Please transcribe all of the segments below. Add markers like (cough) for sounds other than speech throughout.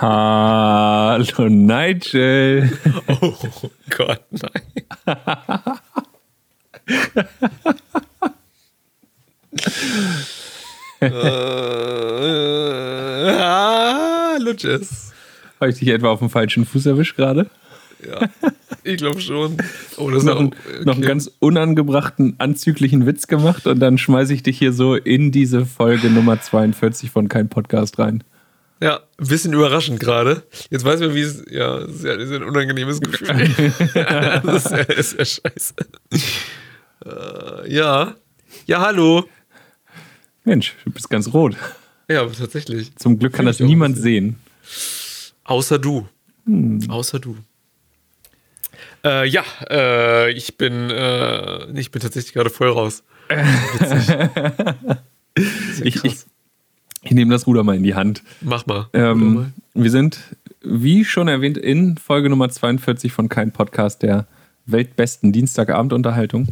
Hallo Nigel. Oh Gott, nein. (laughs) äh, ah, Lutsches. Habe ich dich etwa auf dem falschen Fuß erwischt gerade? Ja, ich glaube schon. Oh, das noch, auch, okay. noch einen ganz unangebrachten, anzüglichen Witz gemacht und dann schmeiße ich dich hier so in diese Folge Nummer 42 von Kein Podcast rein. Ja, ein bisschen überraschend gerade. Jetzt weiß man, wie es, ja, das ist ja ein unangenehmes (laughs) Gefühl. (laughs) das ist ja, ist ja scheiße. Äh, ja. Ja, hallo. Mensch, du bist ganz rot. Ja, tatsächlich. Zum Glück kann das niemand sehen. Außer du. Hm. Außer du. Äh, ja, äh, ich bin, äh, ich bin tatsächlich gerade voll raus. (laughs) ich, ich, ich nehme das Ruder mal in die Hand. Mach mal. Ähm, mal. Wir sind, wie schon erwähnt, in Folge Nummer 42 von Kein Podcast der weltbesten Dienstagabendunterhaltung.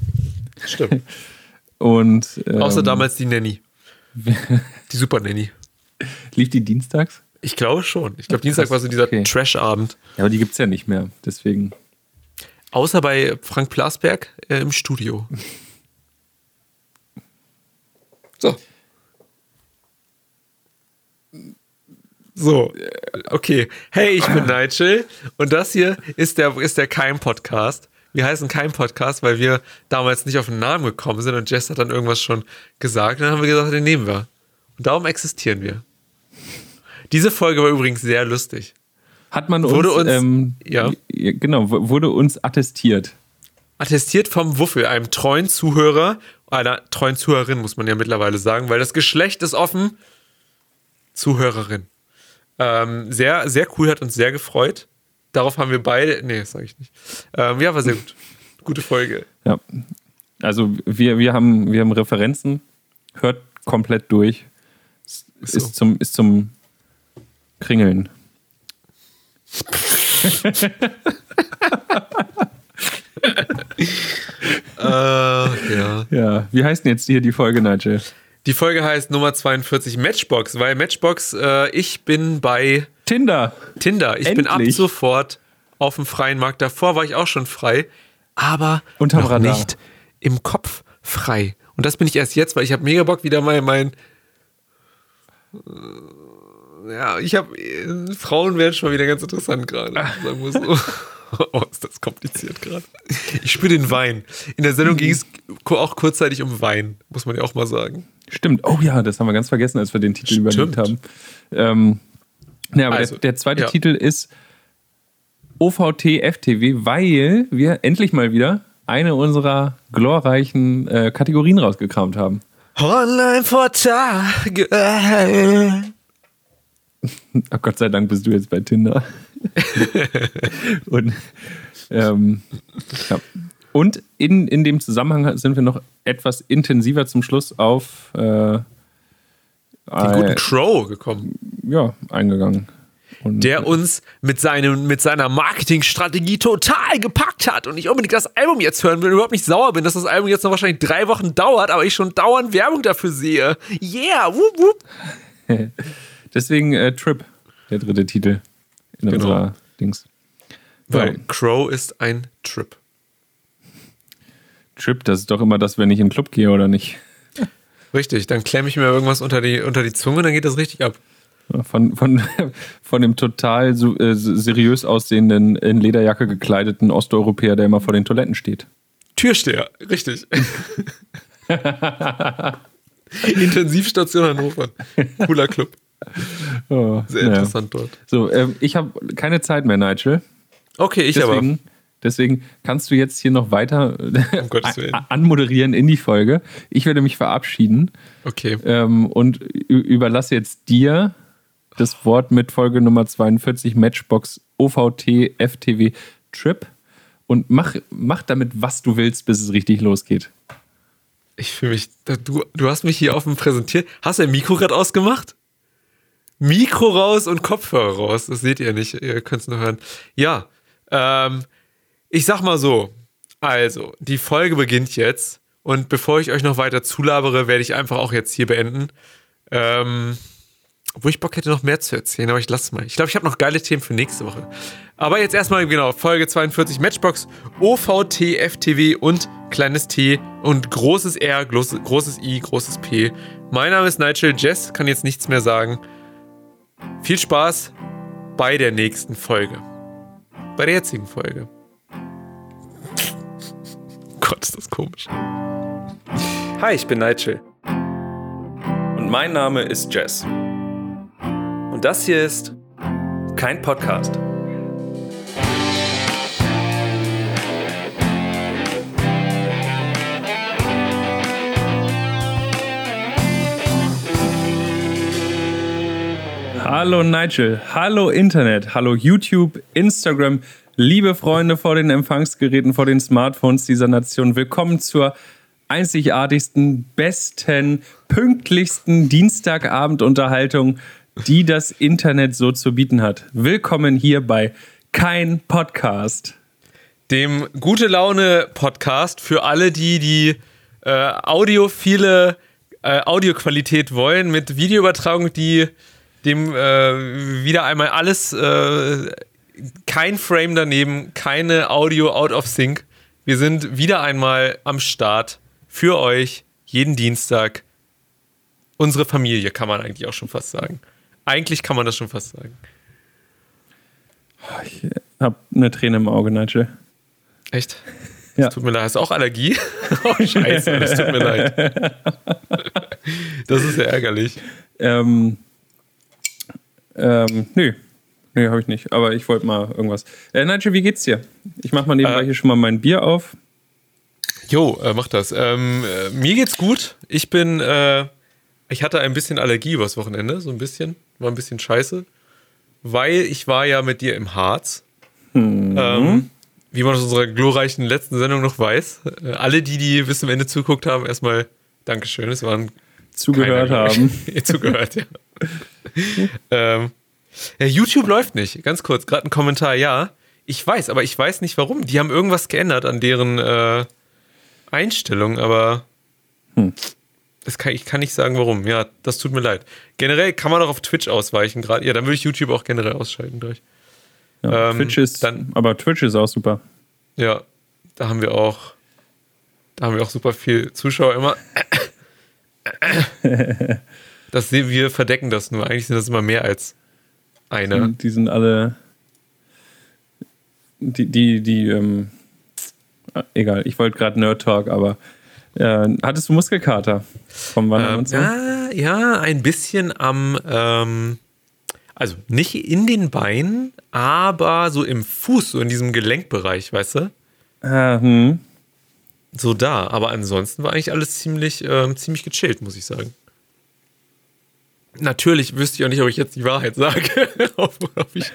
Stimmt. (laughs) Und, ähm, Außer damals die Nanny. (laughs) die Super Nanny. Lief die dienstags? Ich glaube schon. Ich glaube, Dienstag war so dieser okay. Trash-Abend. Ja, aber die gibt es ja nicht mehr. Deswegen. Außer bei Frank Plasberg äh, im Studio. (laughs) So, okay. Hey, ich bin Nigel und das hier ist der, ist der Keim-Podcast. Wir heißen Keim-Podcast, weil wir damals nicht auf einen Namen gekommen sind und Jess hat dann irgendwas schon gesagt und dann haben wir gesagt, den nehmen wir. Und darum existieren wir. Diese Folge war übrigens sehr lustig. Hat man wurde uns, uns ähm, ja. genau, wurde uns attestiert. Attestiert vom Wuffel, einem treuen Zuhörer, einer treuen Zuhörerin, muss man ja mittlerweile sagen, weil das Geschlecht ist offen. Zuhörerin. Ähm, sehr, sehr cool, hat uns sehr gefreut. Darauf haben wir beide, nee, das sage ich nicht. Ähm, ja, war sehr gut. Gute Folge. Ja. Also wir, wir, haben, wir haben Referenzen, hört komplett durch. Ist, so. ist, zum, ist zum Kringeln. äh, (laughs) ja. ja. Wie heißt denn jetzt hier die Folge, Nigel? Die Folge heißt Nummer 42 Matchbox, weil Matchbox, äh, ich bin bei Tinder. Tinder. Ich Endlich. bin ab sofort auf dem freien Markt. Davor war ich auch schon frei, aber Unterm noch Radar. nicht im Kopf frei. Und das bin ich erst jetzt, weil ich habe mega Bock wieder mal mein äh, ja, ich habe Frauen werden schon mal wieder ganz interessant gerade, sagen wir so. (laughs) Oh, ist das kompliziert gerade. Ich spüre den Wein. In der Sendung ging es auch kurzzeitig um Wein, muss man ja auch mal sagen. Stimmt. Oh ja, das haben wir ganz vergessen, als wir den Titel Stimmt. überlegt haben. Ähm, ja, aber also, der, der, zweite ja. Titel ist OVT FTW, weil wir endlich mal wieder eine unserer glorreichen äh, Kategorien rausgekramt haben. Online-Vortage. (laughs) Ach Gott sei Dank bist du jetzt bei Tinder. (laughs) und ähm, ja. Und in, in dem Zusammenhang sind wir noch etwas intensiver zum Schluss auf äh, den guten Crow gekommen. Ja, eingegangen. Und der uns mit, seinem, mit seiner Marketingstrategie total gepackt hat und ich unbedingt das Album jetzt hören will und überhaupt nicht sauer bin, dass das Album jetzt noch wahrscheinlich drei Wochen dauert, aber ich schon dauernd Werbung dafür sehe. Yeah, whoop, whoop. (laughs) Deswegen äh, Trip, der dritte Titel in genau. unserer Dings. Weil. Crow ist ein Trip. Trip, das ist doch immer das, wenn ich in den Club gehe oder nicht. Richtig, dann klemme ich mir irgendwas unter die, unter die Zunge, dann geht das richtig ab. Von, von, von dem total äh, seriös aussehenden, in Lederjacke gekleideten Osteuropäer, der immer vor den Toiletten steht. Türsteher, richtig. (laughs) Intensivstation Hannover. Cooler Club. Oh, Sehr interessant ja. dort. So, äh, ich habe keine Zeit mehr, Nigel. Okay, ich deswegen, aber. Deswegen kannst du jetzt hier noch weiter um (laughs) anmoderieren in die Folge. Ich werde mich verabschieden. Okay. Ähm, und überlasse jetzt dir das Wort mit Folge Nummer 42 Matchbox OVT FTW Trip und mach, mach damit, was du willst, bis es richtig losgeht. Ich fühle mich, du, du hast mich hier offen präsentiert. Hast du ein Mikro gerade ausgemacht? Mikro raus und Kopfhörer raus. Das seht ihr nicht, ihr könnt es nur hören. Ja, ähm, ich sag mal so. Also, die Folge beginnt jetzt. Und bevor ich euch noch weiter zulabere, werde ich einfach auch jetzt hier beenden. Ähm, Obwohl ich Bock hätte, noch mehr zu erzählen, aber ich lasse mal. Ich glaube, ich habe noch geile Themen für nächste Woche. Aber jetzt erstmal, genau, Folge 42 Matchbox, OVT, FTW und kleines T und großes R, großes, großes I, großes P. Mein Name ist Nigel Jess, kann jetzt nichts mehr sagen. Viel Spaß bei der nächsten Folge. Bei der jetzigen Folge. Gott, ist das komisch. Hi, ich bin Nigel. Und mein Name ist Jess. Und das hier ist kein Podcast. Hallo Nigel, hallo Internet, hallo YouTube, Instagram, liebe Freunde vor den Empfangsgeräten, vor den Smartphones dieser Nation. Willkommen zur einzigartigsten, besten, pünktlichsten Dienstagabendunterhaltung die das Internet so zu bieten hat. Willkommen hier bei Kein Podcast. Dem Gute Laune Podcast für alle, die die äh, audiophile äh, Audioqualität wollen, mit Videoübertragung, die dem äh, wieder einmal alles, äh, kein Frame daneben, keine Audio out of sync. Wir sind wieder einmal am Start für euch jeden Dienstag. Unsere Familie kann man eigentlich auch schon fast sagen. Eigentlich kann man das schon fast sagen. Ich habe eine Träne im Auge, Nigel. Echt? Das ja. tut mir leid. Hast du auch Allergie? (laughs) oh, scheiße, das tut mir leid. (laughs) Das ist ja ärgerlich. Ähm, ähm, nö. Nö, habe ich nicht. Aber ich wollte mal irgendwas. Äh, Nigel, wie geht's dir? Ich mache mal nebenbei äh, hier schon mal mein Bier auf. Jo, äh, mach das. Ähm, äh, mir geht's gut. Ich bin, äh, ich hatte ein bisschen Allergie übers Wochenende, so ein bisschen war ein bisschen scheiße, weil ich war ja mit dir im Harz. Mhm. Ähm, wie man aus unserer glorreichen letzten Sendung noch weiß. Äh, alle, die, die bis zum Ende zuguckt haben, erstmal Dankeschön. Es waren zugehört haben. (laughs) zugehört, ja. (laughs) ähm, ja. YouTube läuft nicht. Ganz kurz, gerade ein Kommentar, ja. Ich weiß, aber ich weiß nicht warum. Die haben irgendwas geändert an deren äh, Einstellung, aber hm. Das kann, ich kann nicht sagen, warum. Ja, das tut mir leid. Generell kann man auch auf Twitch ausweichen. Gerade, ja, dann würde ich YouTube auch generell ausschalten gleich. Ja, ähm, Twitch ist, dann, aber Twitch ist auch super. Ja, da haben wir auch, da haben wir auch super viel Zuschauer immer. (laughs) das sehen wir verdecken das nur. Eigentlich sind das immer mehr als eine. Die sind alle, die, die, die, ähm, egal. Ich wollte gerade Nerd Talk, aber äh, hattest du Muskelkater vom Wandern ähm, und so? Ja, ja, ein bisschen am, ähm, also nicht in den Beinen, aber so im Fuß, so in diesem Gelenkbereich, weißt du? Äh, hm. So da, aber ansonsten war eigentlich alles ziemlich, ähm, ziemlich gechillt, muss ich sagen. Natürlich wüsste ich auch nicht, ob ich jetzt die Wahrheit sage. (laughs) ob, ich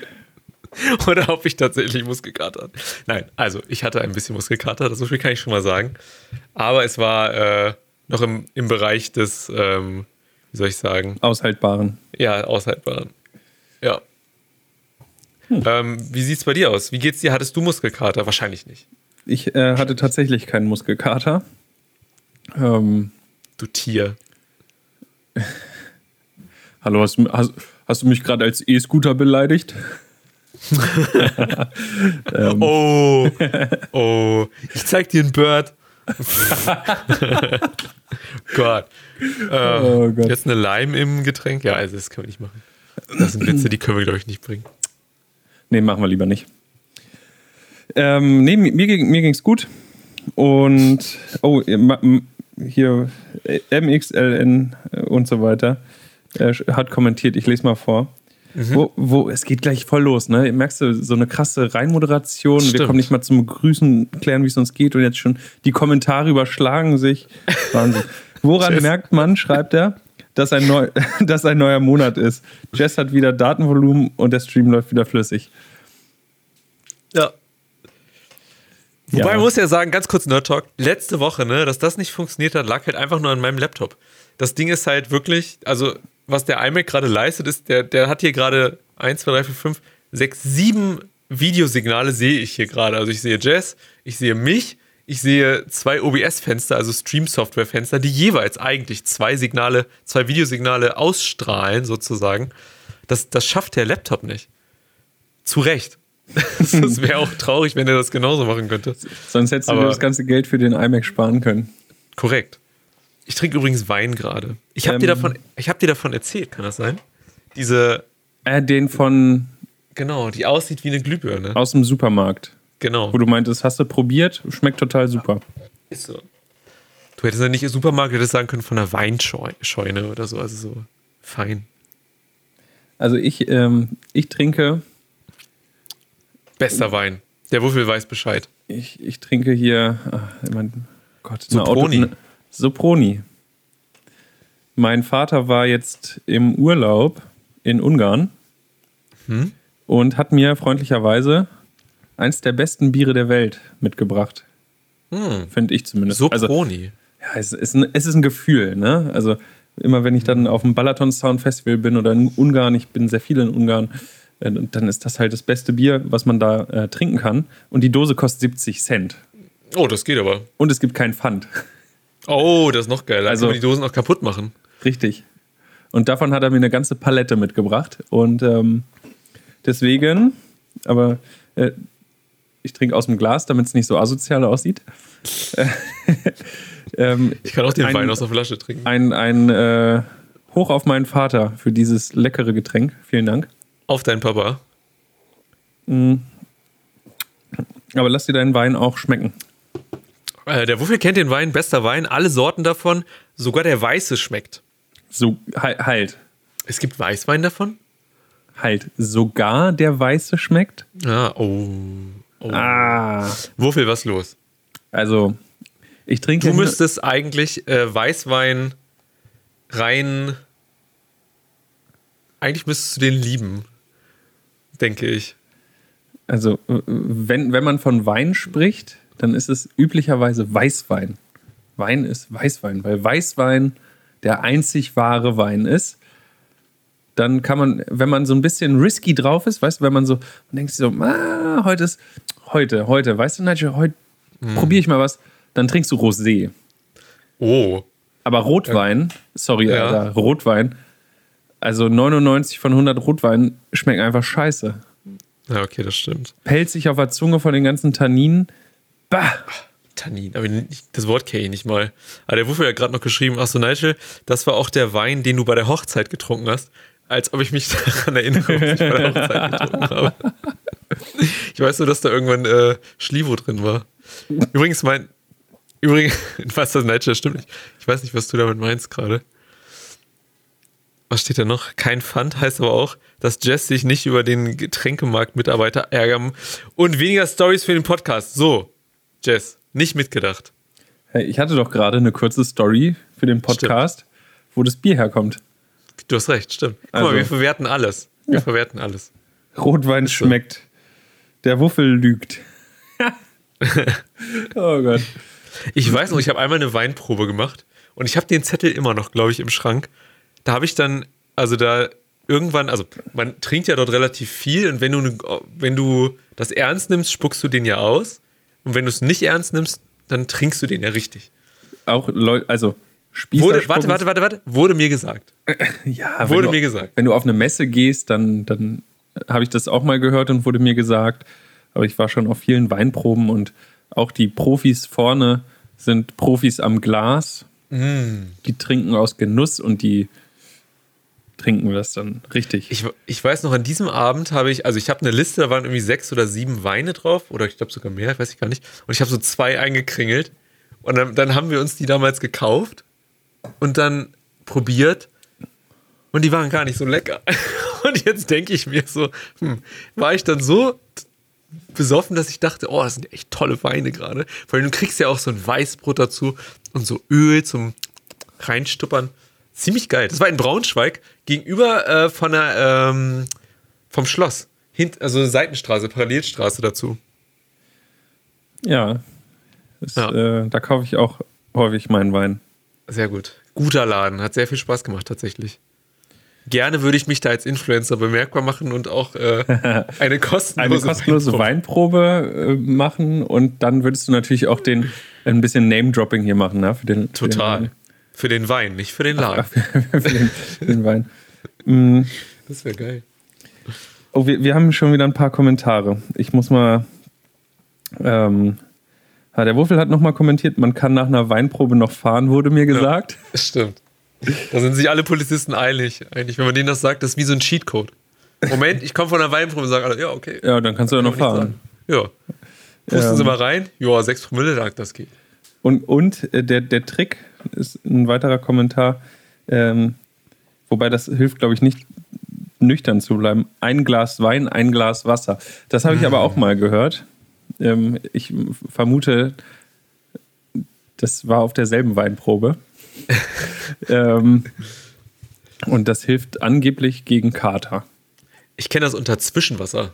oder ob ich tatsächlich Muskelkater hatte. Nein, also ich hatte ein bisschen Muskelkater, das so viel kann ich schon mal sagen. Aber es war äh, noch im, im Bereich des, ähm, wie soll ich sagen? Aushaltbaren. Ja, aushaltbaren. Ja. Hm. Ähm, wie sieht es bei dir aus? Wie geht's dir? Hattest du Muskelkater? Wahrscheinlich nicht. Ich äh, hatte tatsächlich keinen Muskelkater. Ähm, du Tier. (laughs) Hallo, hast, hast, hast du mich gerade als E-Scooter beleidigt? ähm. (laughs) Oh, oh, ich zeig dir ein Bird. (laughs) Gott. Äh, oh Gott. Jetzt eine Lime im Getränk? Ja, also das können wir nicht machen. Das sind Witze, die können wir, glaube ich, nicht bringen. Nee, machen wir lieber nicht. Ähm, nee, mir, mir ging es gut. Und, oh, hier MXLN und so weiter äh, hat kommentiert, ich lese mal vor. Mhm. Wo, wo, es geht gleich voll los, ne? Merkst du, so eine krasse Reinmoderation. Stimmt. Wir kommen nicht mal zum Grüßen, klären, wie es uns geht und jetzt schon die Kommentare überschlagen sich. (laughs) Wahnsinn. Woran merkt man, schreibt er, dass ein, neu, (laughs) dass ein neuer Monat ist? Jess hat wieder Datenvolumen und der Stream läuft wieder flüssig. Ja. Wobei ja. man muss ja sagen, ganz kurz Nerd Talk, letzte Woche, ne, dass das nicht funktioniert hat, lag halt einfach nur an meinem Laptop. Das Ding ist halt wirklich, also was der iMac gerade leistet, ist, der, der hat hier gerade 1, 2, 3, 4, 5, 6, 7 Videosignale sehe ich hier gerade. Also ich sehe Jess, ich sehe mich, ich sehe zwei OBS-Fenster, also Stream-Software-Fenster, die jeweils eigentlich zwei Signale, zwei Videosignale ausstrahlen, sozusagen. Das, das schafft der Laptop nicht. Zu Recht. (laughs) das wäre auch traurig, wenn er das genauso machen könnte. Sonst hättest du dir das ganze Geld für den iMac sparen können. Korrekt. Ich trinke übrigens Wein gerade. Ich habe ähm, dir, davon, hab dir davon erzählt, kann das sein? Diese. Äh, den von. Genau, die aussieht wie eine Glühbirne. Aus dem Supermarkt. Genau. Wo du meintest, hast du probiert, schmeckt total super. Ist so. Du hättest ja nicht im Supermarkt hättest sagen können von einer Weinscheune oder so, also so fein. Also ich, ähm, ich trinke. Bester Wein. Der Wuffel weiß Bescheid. Ich, ich trinke hier, ach, mein Gott, Soproni. Auto, Soproni. Mein Vater war jetzt im Urlaub in Ungarn hm? und hat mir freundlicherweise eins der besten Biere der Welt mitgebracht. Hm. Finde ich zumindest. Soproni. Also, ja, es ist, ein, es ist ein Gefühl, ne? Also immer wenn ich dann auf dem Balaton Sound Festival bin oder in Ungarn, ich bin sehr viel in Ungarn, äh, dann ist das halt das beste Bier, was man da äh, trinken kann. Und die Dose kostet 70 Cent. Oh, das geht aber. Und es gibt keinen Pfand. Oh, das ist noch geil. Also die Dosen auch kaputt machen. Richtig. Und davon hat er mir eine ganze Palette mitgebracht. Und ähm, deswegen, aber äh, ich trinke aus dem Glas, damit es nicht so asozial aussieht. (laughs) ähm, ich kann auch den ein, Wein aus der Flasche trinken. Ein, ein äh, Hoch auf meinen Vater für dieses leckere Getränk. Vielen Dank. Auf deinen Papa. Mhm. Aber lass dir deinen Wein auch schmecken. Äh, der Wuffel kennt den Wein, bester Wein, alle Sorten davon, sogar der weiße schmeckt. So, halt. Es gibt Weißwein davon? Halt, sogar der weiße schmeckt? Ah, oh. oh. Ah. Wuffel, was los? Also, ich trinke. Du müsstest eigentlich äh, Weißwein rein. Eigentlich müsstest du den lieben, denke ich. Also, wenn, wenn man von Wein spricht, dann ist es üblicherweise Weißwein. Wein ist Weißwein, weil Weißwein der einzig wahre Wein ist. Dann kann man, wenn man so ein bisschen risky drauf ist, weißt du, wenn man so, man denkt sich so, ah, heute ist, heute, heute, weißt du, Nigel, heute mm. probiere ich mal was, dann trinkst du Rosé. Oh. Aber Rotwein, sorry, ja. Alter, Rotwein, also 99 von 100 Rotwein schmecken einfach scheiße. Ja, okay, das stimmt. Sich auf der Zunge von den ganzen Tanninen. Bah! Tannin, aber das Wort kenne ich nicht mal. Aber der Wuffel hat gerade noch geschrieben, ach so, Nigel, das war auch der Wein, den du bei der Hochzeit getrunken hast. Als ob ich mich (laughs) daran erinnere, was ich bei der Hochzeit (laughs) getrunken habe. Ich weiß nur, dass da irgendwann äh, Schlivo drin war. Übrigens, mein. Übrigens, (laughs) was das Nigel stimmt nicht. Ich weiß nicht, was du damit meinst gerade. Was steht da noch? Kein Pfand heißt aber auch, dass Jess sich nicht über den Getränkemarkt-Mitarbeiter ärgern und weniger Stories für den Podcast. So, Jess, nicht mitgedacht. Hey, ich hatte doch gerade eine kurze Story für den Podcast, stimmt. wo das Bier herkommt. Du hast recht, stimmt. Guck also, mal, wir verwerten alles. Wir ja. verwerten alles. Rotwein schmeckt. Der Wuffel lügt. (laughs) oh Gott. Ich weiß noch, ich habe einmal eine Weinprobe gemacht und ich habe den Zettel immer noch, glaube ich, im Schrank. Da habe ich dann, also da irgendwann, also man trinkt ja dort relativ viel und wenn du, wenn du das ernst nimmst, spuckst du den ja aus. Und wenn du es nicht ernst nimmst, dann trinkst du den ja richtig. Auch Leute, also Spießer wurde, Warte, warte, warte, warte. Wurde mir gesagt. (laughs) ja, wurde du, mir gesagt. Wenn du auf eine Messe gehst, dann, dann habe ich das auch mal gehört und wurde mir gesagt. Aber ich war schon auf vielen Weinproben und auch die Profis vorne sind Profis am Glas. Mm. Die trinken aus Genuss und die trinken wir das dann richtig. Ich, ich weiß noch, an diesem Abend habe ich, also ich habe eine Liste, da waren irgendwie sechs oder sieben Weine drauf, oder ich glaube sogar mehr, weiß ich gar nicht. Und ich habe so zwei eingekringelt. Und dann, dann haben wir uns die damals gekauft und dann probiert. Und die waren gar nicht so lecker. (laughs) Und jetzt denke ich mir so, hm, war ich dann so besoffen, dass ich dachte, oh, das sind echt tolle Weine gerade. Weil du kriegst ja auch so ein Weißbrot dazu und so Öl zum Reinstuppern. Ziemlich geil. Das war in Braunschweig gegenüber äh, von der, ähm, vom Schloss. Hint, also Seitenstraße, Parallelstraße dazu. Ja. Das, ja. Äh, da kaufe ich auch häufig meinen Wein. Sehr gut. Guter Laden. Hat sehr viel Spaß gemacht, tatsächlich. Gerne würde ich mich da als Influencer bemerkbar machen und auch äh, (laughs) eine kostenlose, eine kostenlose Weinprobe, Weinprobe äh, machen und dann würdest du natürlich auch den ein bisschen Name-Dropping hier machen, ne? Für den, Total. Für den, für den Wein, nicht für den Laden. (laughs) Für, den, für den Wein. Mm. Das wäre geil. Oh, wir, wir haben schon wieder ein paar Kommentare. Ich muss mal. Ähm, der Wuffel hat nochmal kommentiert, man kann nach einer Weinprobe noch fahren, wurde mir gesagt. Ja, stimmt. Da sind sich alle Polizisten einig. Eigentlich, wenn man denen das sagt, das ist wie so ein Cheatcode. Moment, ich komme von einer Weinprobe und sage alle, ja, okay. Ja, dann kannst du ja noch fahren. Ja. Pusten ähm, Sie mal rein. Ja, 6 Promille sagt, das geht. Und, und äh, der, der Trick ist ein weiterer Kommentar, ähm, wobei das hilft, glaube ich, nicht nüchtern zu bleiben. Ein Glas Wein, ein Glas Wasser. Das habe ich aber auch mal gehört. Ähm, ich vermute, das war auf derselben Weinprobe. (laughs) ähm, und das hilft angeblich gegen Kater. Ich kenne das unter Zwischenwasser.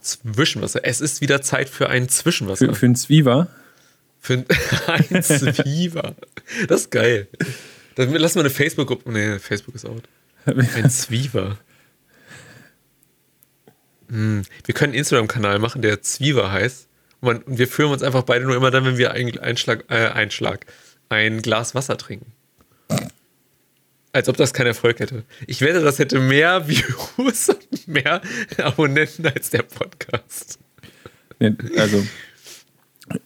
Zwischenwasser. Es ist wieder Zeit für ein Zwischenwasser. Für, für ein Zwiever? Für ein, (laughs) ein Zwiever. Das ist geil. Dann lass mal eine Facebook-Gruppe. Nee, Facebook ist out. Ein Zwiever. Hm. Wir können einen Instagram-Kanal machen, der Zwiever heißt. Und, wir führen uns einfach beide nur immer dann, wenn wir einen Einschlag, äh, Einschlag, ein Glas Wasser trinken. Als ob das keinen Erfolg hätte. Ich wette, das hätte mehr (laughs) Views und mehr Abonnenten als der Podcast. Also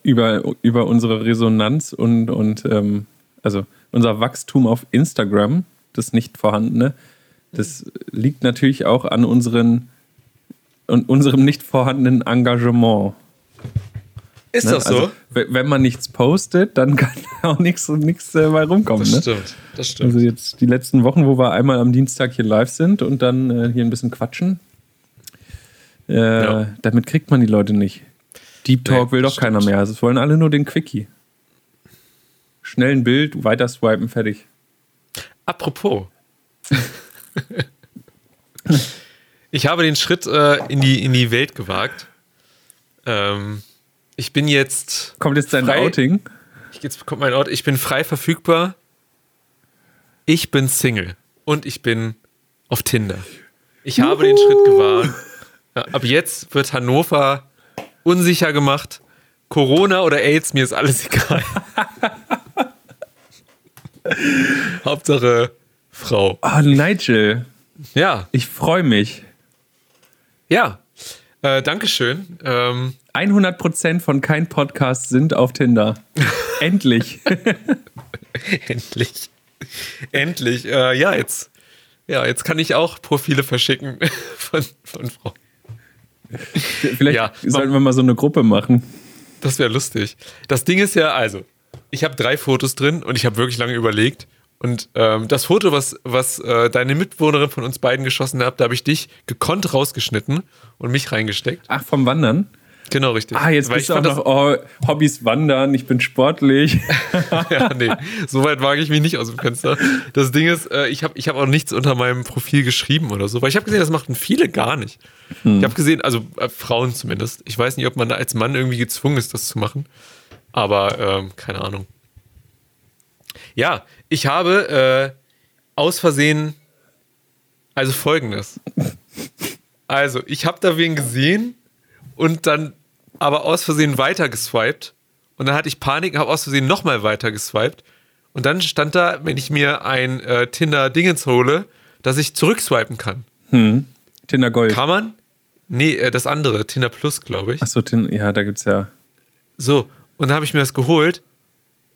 über, über unsere Resonanz und, und ähm, also unser Wachstum auf Instagram, das nicht vorhandene, das liegt natürlich auch an unseren und unserem nicht vorhandenen Engagement. Ist ne? das so? Also, wenn man nichts postet, dann (laughs) kann auch nichts nichts äh, bei rumkommen. Das ne? stimmt, das stimmt. Also jetzt die letzten Wochen, wo wir einmal am Dienstag hier live sind und dann äh, hier ein bisschen quatschen, äh, ja. damit kriegt man die Leute nicht. Deep Talk nee, will doch stimmt. keiner mehr. Also es wollen alle nur den Quickie. Schnell ein Bild, weiter swipen, fertig. Apropos. (laughs) ich habe den Schritt äh, in, die, in die Welt gewagt. Ähm, ich bin jetzt. Kommt jetzt dein frei, Outing? Jetzt kommt mein Outing. Ich bin frei verfügbar. Ich bin Single. Und ich bin auf Tinder. Ich Juhu. habe den Schritt gewagt. Ja, ab jetzt wird Hannover unsicher gemacht. Corona oder AIDS, mir ist alles egal. (laughs) Hauptsache Frau. Oh, Nigel. Ja. Ich freue mich. Ja. Äh, Dankeschön. Ähm, 100% von kein Podcast sind auf Tinder. (laughs) Endlich. (laughs) Endlich. Endlich. Äh, ja, jetzt. Ja, jetzt kann ich auch Profile verschicken von, von Frauen. (laughs) Vielleicht ja, sollten wir mal so eine Gruppe machen. Das wäre lustig. Das Ding ist ja, also, ich habe drei Fotos drin und ich habe wirklich lange überlegt. Und ähm, das Foto, was, was äh, deine Mitbewohnerin von uns beiden geschossen hat, da habe ich dich gekonnt rausgeschnitten und mich reingesteckt. Ach, vom Wandern? Genau, richtig. Ah, jetzt Weil bist du auch noch, oh, Hobbys wandern, ich bin sportlich. (laughs) ja, nee, so weit wage ich mich nicht aus dem Fenster. Das Ding ist, äh, ich habe ich hab auch nichts unter meinem Profil geschrieben oder so, weil ich habe gesehen, das machten viele gar nicht. Hm. Ich habe gesehen, also äh, Frauen zumindest. Ich weiß nicht, ob man da als Mann irgendwie gezwungen ist, das zu machen. Aber ähm, keine Ahnung. Ja, ich habe äh, aus Versehen, also folgendes. Also, ich habe da wen gesehen und dann aber aus Versehen weiter geswiped. Und dann hatte ich Panik, habe aus Versehen nochmal weiter geswiped. Und dann stand da, wenn ich mir ein äh, Tinder-Dingens hole, dass ich zurückswipen kann. Hm. Tinder Gold. Kann man? Nee, äh, das andere, Tinder Plus, glaube ich. Achso, ja, da gibt's ja. So, und dann habe ich mir das geholt,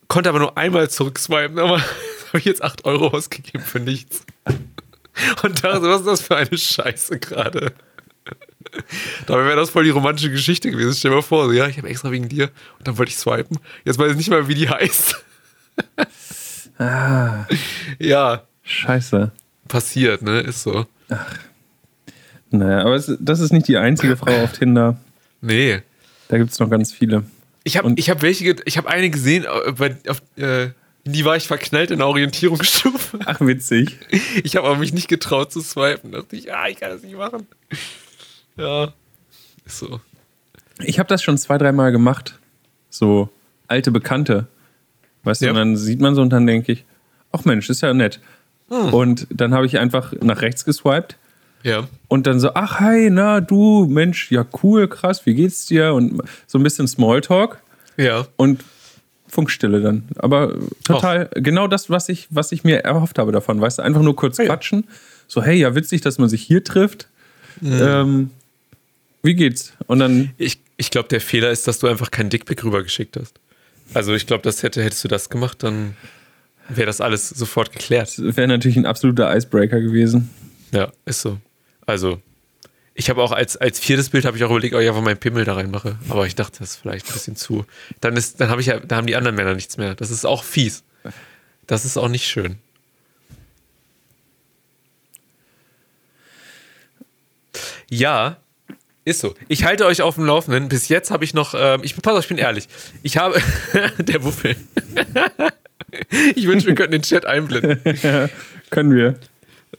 konnte aber nur einmal zurückswipen, aber (laughs) habe ich jetzt 8 Euro ausgegeben für nichts. (laughs) Und dachte, was ist das für eine Scheiße gerade? Dabei wäre das voll die romantische Geschichte gewesen. Stell dir mal vor, so, ja, ich habe extra wegen dir und dann wollte ich swipen. Jetzt weiß ich nicht mal, wie die heißt. ah. Ja. Scheiße. Passiert, ne? Ist so. Ach. Naja, aber es, das ist nicht die einzige Frau auf Tinder. Nee. Da gibt es noch ganz viele. Ich habe hab welche, ich habe eine gesehen, äh, bei, auf, äh, die war ich verknallt in der Orientierungsstufe. Ach, witzig. Ich habe aber mich nicht getraut zu swipen. Da dachte ich, ah, ich kann das nicht machen. Ja, ist so. Ich habe das schon zwei, dreimal gemacht. So alte Bekannte. Weißt ja. du, und dann sieht man so und dann denke ich, ach Mensch, ist ja nett. Hm. Und dann habe ich einfach nach rechts geswiped. Ja. Und dann so, ach hey, na du, Mensch, ja cool, krass, wie geht's dir? Und so ein bisschen Smalltalk. Ja. Und Funkstille dann. Aber total, Och. genau das, was ich, was ich mir erhofft habe davon. Weißt du, einfach nur kurz quatschen. So, hey, ja, witzig, dass man sich hier trifft. Mhm. Ähm, wie geht's? Und dann. Ich, ich glaube, der Fehler ist, dass du einfach keinen Dickpick rübergeschickt hast. Also ich glaube, das hätte, hättest du das gemacht, dann wäre das alles sofort geklärt. Das wäre natürlich ein absoluter Icebreaker gewesen. Ja, ist so. Also, ich habe auch als, als viertes Bild habe ich auch überlegt, ob ich einfach meinen Pimmel da reinmache. Aber ich dachte, das ist vielleicht ein bisschen zu. Dann ist, dann habe ich ja, da haben die anderen Männer nichts mehr. Das ist auch fies. Das ist auch nicht schön. Ja, ist so. Ich halte euch auf dem Laufenden. Bis jetzt habe ich noch, äh, ich, pass auf, ich bin ehrlich. Ich habe, (laughs) der Wuffel. ich wünsche, wir könnten den Chat einblenden. Ja, (laughs) können wir.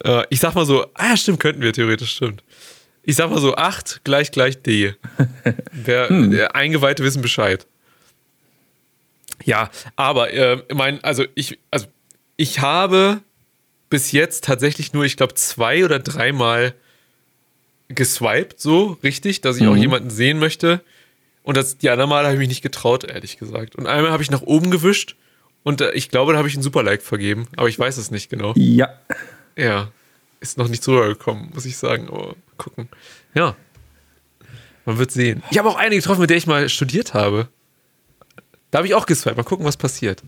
Äh, ich sag mal so, ah, stimmt, könnten wir theoretisch, stimmt. Ich sag mal so, 8 gleich gleich D. (laughs) Wer, hm. der Eingeweihte wissen Bescheid. Ja, aber äh, mein, also ich, also ich habe bis jetzt tatsächlich nur, ich glaube, zwei oder dreimal geswiped, so richtig, dass ich mhm. auch jemanden sehen möchte. Und das, die anderen Mal habe ich mich nicht getraut, ehrlich gesagt. Und einmal habe ich nach oben gewischt und äh, ich glaube, da habe ich einen Super-Like vergeben, aber ich weiß es nicht genau. Ja. Ja, ist noch nicht rübergekommen, muss ich sagen, aber gucken. Ja, man wird sehen. Ich habe auch eine getroffen, mit der ich mal studiert habe. Da habe ich auch geswiped, mal gucken, was passiert.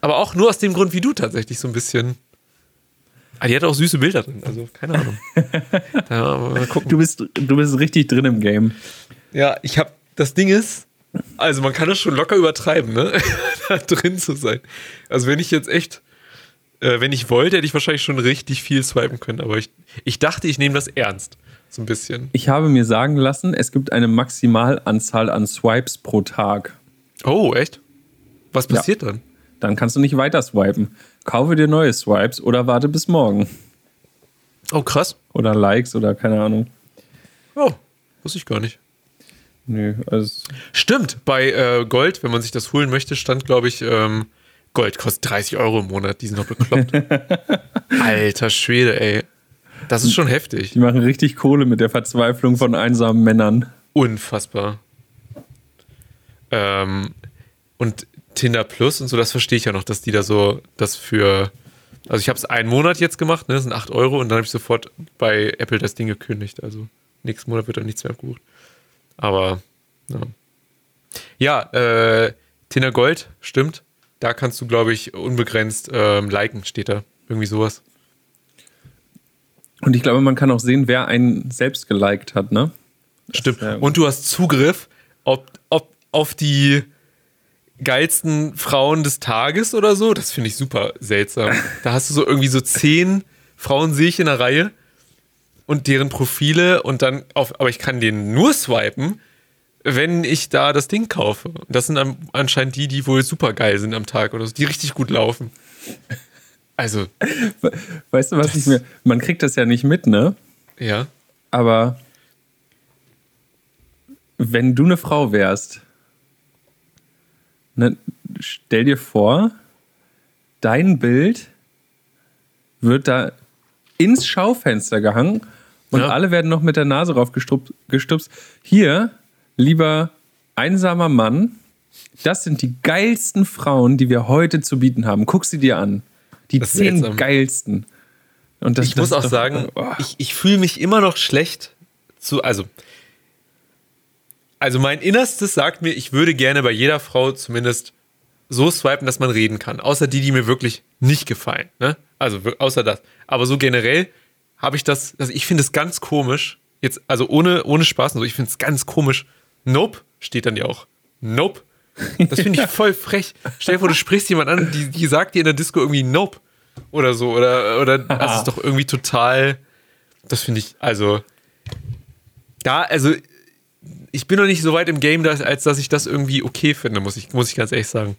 Aber auch nur aus dem Grund wie du tatsächlich so ein bisschen. Ah, die hat auch süße Bilder drin, also keine Ahnung. (laughs) da, mal gucken. Du bist, du bist richtig drin im Game. Ja, ich habe, das Ding ist, also man kann das schon locker übertreiben, ne? (laughs) da drin zu sein. Also wenn ich jetzt echt äh, wenn ich wollte, hätte ich wahrscheinlich schon richtig viel swipen können. Aber ich, ich dachte, ich nehme das ernst. So ein bisschen. Ich habe mir sagen lassen, es gibt eine Maximalanzahl an Swipes pro Tag. Oh, echt? Was passiert ja. dann? Dann kannst du nicht weiter swipen. Kaufe dir neue Swipes oder warte bis morgen. Oh, krass. Oder Likes oder keine Ahnung. Oh, wusste ich gar nicht. Nö, also. Stimmt, bei äh, Gold, wenn man sich das holen möchte, stand, glaube ich, ähm, Gold kostet 30 Euro im Monat, die sind doch bekloppt. (laughs) Alter Schwede, ey. Das ist schon heftig. Die machen richtig Kohle mit der Verzweiflung von einsamen Männern. Unfassbar. Ähm, und Tinder Plus und so, das verstehe ich ja noch, dass die da so das für. Also ich habe es einen Monat jetzt gemacht, ne, das sind 8 Euro und dann habe ich sofort bei Apple das Ding gekündigt. Also nächsten Monat wird dann nichts mehr gebucht. Aber ja, ja äh, Tinder Gold, stimmt. Da kannst du, glaube ich, unbegrenzt ähm, liken, steht da. Irgendwie sowas. Und ich glaube, man kann auch sehen, wer einen selbst geliked hat, ne? Stimmt. Und du hast Zugriff ob, ob, auf die geilsten Frauen des Tages oder so. Das finde ich super seltsam. Da hast du so irgendwie so zehn Frauen sehe ich in der Reihe und deren Profile und dann auf, aber ich kann den nur swipen wenn ich da das Ding kaufe. Das sind anscheinend die, die wohl super geil sind am Tag oder so, die richtig gut laufen. Also. Weißt du, was ich mir. Man kriegt das ja nicht mit, ne? Ja. Aber wenn du eine Frau wärst, ne, stell dir vor, dein Bild wird da ins Schaufenster gehangen und ja. alle werden noch mit der Nase drauf gestupst. Hier lieber einsamer Mann, das sind die geilsten Frauen, die wir heute zu bieten haben. Guck sie dir an. Die zehn seltsam. geilsten. Und das, ich das muss auch doch, sagen, oh. ich, ich fühle mich immer noch schlecht zu, also, also mein Innerstes sagt mir, ich würde gerne bei jeder Frau zumindest so swipen, dass man reden kann. Außer die, die mir wirklich nicht gefallen. Ne? Also außer das. Aber so generell habe ich das, also ich finde es ganz komisch, jetzt, also ohne, ohne Spaß und so, ich finde es ganz komisch, Nope, steht dann ja auch. Nope. Das finde ich (laughs) voll frech. Stell dir vor, du sprichst jemand an, die, die sagt dir in der Disco irgendwie Nope oder so. Oder, oder (laughs) das ist doch irgendwie total. Das finde ich, also. Da, also, ich bin noch nicht so weit im Game, als dass ich das irgendwie okay finde, muss ich, muss ich ganz ehrlich sagen.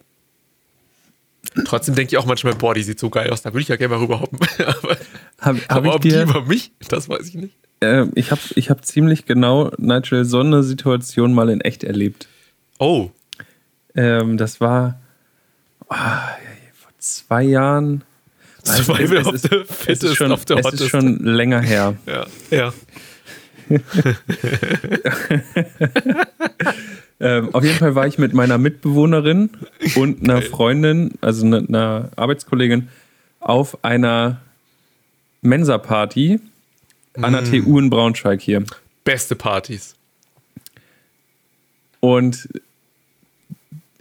Trotzdem denke ich auch manchmal, boah, die sieht so geil aus, da würde ich ja gerne mal rüberhoppen. (laughs) aber, hab, hab aber ob die über mich, das weiß ich nicht. Äh, ich habe ich hab ziemlich genau, Nigel, so eine Situation mal in echt erlebt. Oh. Ähm, das war oh, vor zwei Jahren. Also Survival es, es, ist, es ist schon, auf der es ist schon länger her. Ja, ja. (laughs) ähm, auf jeden Fall war ich mit meiner Mitbewohnerin und einer Freundin, also einer Arbeitskollegin, auf einer Mensa-Party an der mm. TU in Braunschweig hier. Beste Partys. Und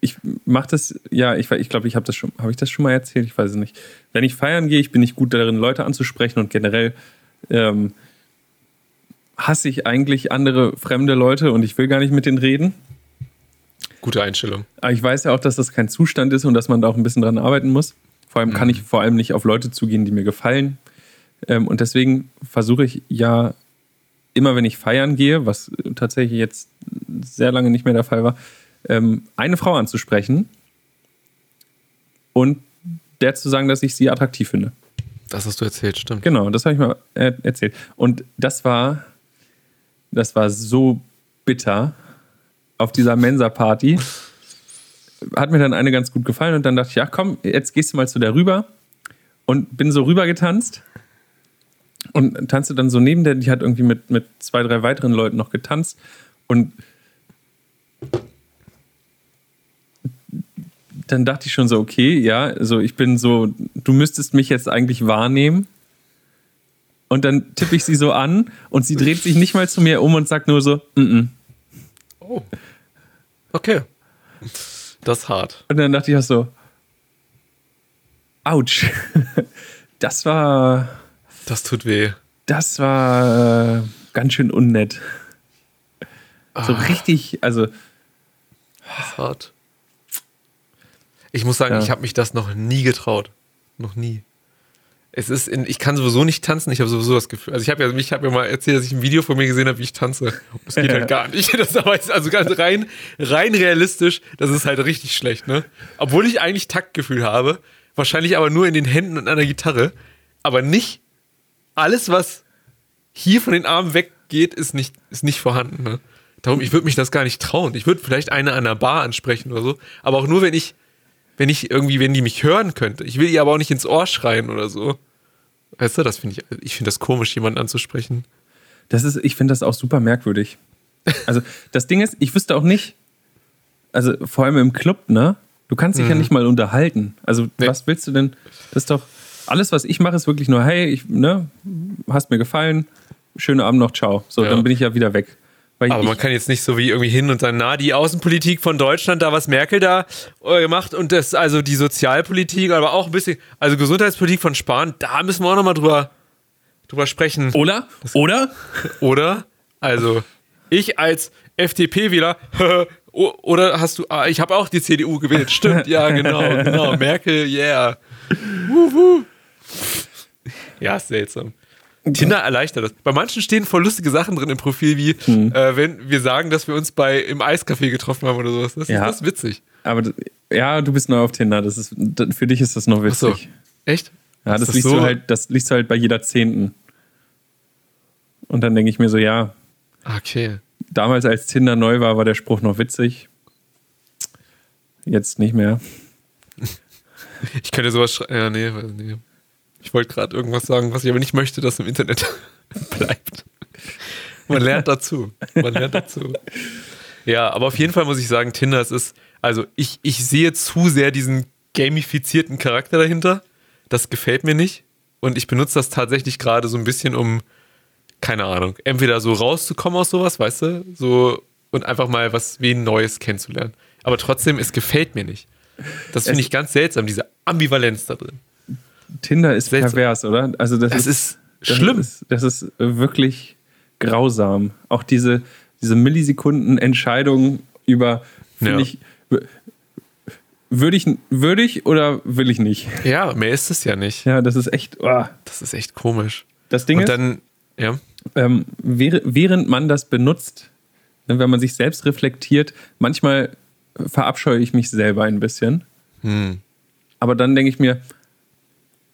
ich mache das, ja, ich, ich glaube, ich habe das schon, habe ich das schon mal erzählt? Ich weiß es nicht. Wenn ich feiern gehe, ich bin nicht gut darin, Leute anzusprechen und generell ähm, hasse ich eigentlich andere fremde Leute und ich will gar nicht mit denen reden. Gute Einstellung. Aber ich weiß ja auch, dass das kein Zustand ist und dass man da auch ein bisschen dran arbeiten muss. Vor allem mhm. kann ich vor allem nicht auf Leute zugehen, die mir gefallen. Ähm, und deswegen versuche ich ja immer, wenn ich feiern gehe, was tatsächlich jetzt sehr lange nicht mehr der Fall war, ähm, eine Frau anzusprechen und der zu sagen, dass ich sie attraktiv finde. Das hast du erzählt, stimmt. Genau, das habe ich mal erzählt. Und das war, das war so bitter auf dieser Mensa-Party. Hat mir dann eine ganz gut gefallen und dann dachte ich, ja komm, jetzt gehst du mal zu der rüber und bin so rüber getanzt und tanzte dann so neben der, die hat irgendwie mit, mit zwei, drei weiteren Leuten noch getanzt und dann dachte ich schon so, okay, ja, also ich bin so, du müsstest mich jetzt eigentlich wahrnehmen. Und dann tippe ich sie so an und sie dreht sich nicht mal zu mir um und sagt nur so, mm, -mm. Oh. Okay. Das ist hart. Und dann dachte ich auch so, ouch. (laughs) Das war. Das tut weh. Das war äh, ganz schön unnett. So ah. richtig, also. Das ist hart. Ich muss sagen, ja. ich habe mich das noch nie getraut. Noch nie. Es ist in, ich kann sowieso nicht tanzen, ich habe sowieso das Gefühl. Also ich habe ja, ich habe ja mal erzählt, dass ich ein Video von mir gesehen habe, wie ich tanze. Das geht halt (laughs) gar nicht. Das ist also ganz rein, rein realistisch, das ist halt richtig schlecht, ne? Obwohl ich eigentlich Taktgefühl habe, wahrscheinlich aber nur in den Händen und an der Gitarre, aber nicht alles, was hier von den Armen weggeht, ist nicht, ist nicht vorhanden, ne? Darum, ich würde mich das gar nicht trauen. Ich würde vielleicht eine an der Bar ansprechen oder so, aber auch nur, wenn ich wenn ich irgendwie, wenn die mich hören könnte. Ich will ihr aber auch nicht ins Ohr schreien oder so. Weißt du, das finde ich, ich finde das komisch, jemanden anzusprechen. Das ist, ich finde das auch super merkwürdig. Also, das Ding ist, ich wüsste auch nicht, also vor allem im Club, ne? Du kannst dich mhm. ja nicht mal unterhalten. Also, nee. was willst du denn? Das ist doch, alles, was ich mache, ist wirklich nur, hey, ich, ne, hast mir gefallen, schönen Abend noch, ciao. So, ja. dann bin ich ja wieder weg. Aber man kann jetzt nicht so wie irgendwie hin und sagen, na, die Außenpolitik von Deutschland, da was Merkel da äh, gemacht und das, also die Sozialpolitik, aber auch ein bisschen, also Gesundheitspolitik von Spahn, da müssen wir auch nochmal drüber, drüber sprechen. Oder? Oder? (laughs) Oder? Also, ich als FDP-Wähler, (laughs) oder hast du, ah, ich habe auch die CDU gewählt, stimmt, ja, genau, (laughs) genau, Merkel, yeah. Wuhu. Ja, seltsam. Tinder erleichtert das. Bei manchen stehen voll lustige Sachen drin im Profil, wie hm. äh, wenn wir sagen, dass wir uns bei im Eiscafé getroffen haben oder sowas. Das, ja. ist, das ist witzig. Aber ja, du bist neu auf Tinder. Das ist, für dich ist das noch witzig. Ach so. Echt? Ja, das, das liest so? du halt, das liest du halt bei jeder Zehnten. Und dann denke ich mir so, ja. Okay. Damals, als Tinder neu war, war der Spruch noch witzig. Jetzt nicht mehr. (laughs) Ich könnte sowas schreiben. Ja, nee, nee. Ich wollte gerade irgendwas sagen, was ich aber nicht möchte, dass im Internet (laughs) bleibt. Man lernt dazu. Man lernt dazu. Ja, aber auf jeden Fall muss ich sagen, Tinder, es ist, also ich, ich sehe zu sehr diesen gamifizierten Charakter dahinter. Das gefällt mir nicht. Und ich benutze das tatsächlich gerade so ein bisschen, um, keine Ahnung, entweder so rauszukommen aus sowas, weißt du, so und einfach mal was wen Neues kennenzulernen. Aber trotzdem, es gefällt mir nicht. Das finde ich ganz seltsam, diese Ambivalenz da drin. Tinder ist Seltsam. pervers, oder? Also das, das ist, ist schlimm. Das ist, das ist, wirklich grausam. Auch diese, diese Millisekunden-Entscheidung über, finde ja. ich, würde ich, würde ich oder will ich nicht? Ja, mehr ist es ja nicht. Ja, das ist echt. Oh. Das ist echt komisch. Das Ding Und ist, dann, ja. Ähm, während man das benutzt, ne, wenn man sich selbst reflektiert, manchmal verabscheue ich mich selber ein bisschen. Hm. Aber dann denke ich mir,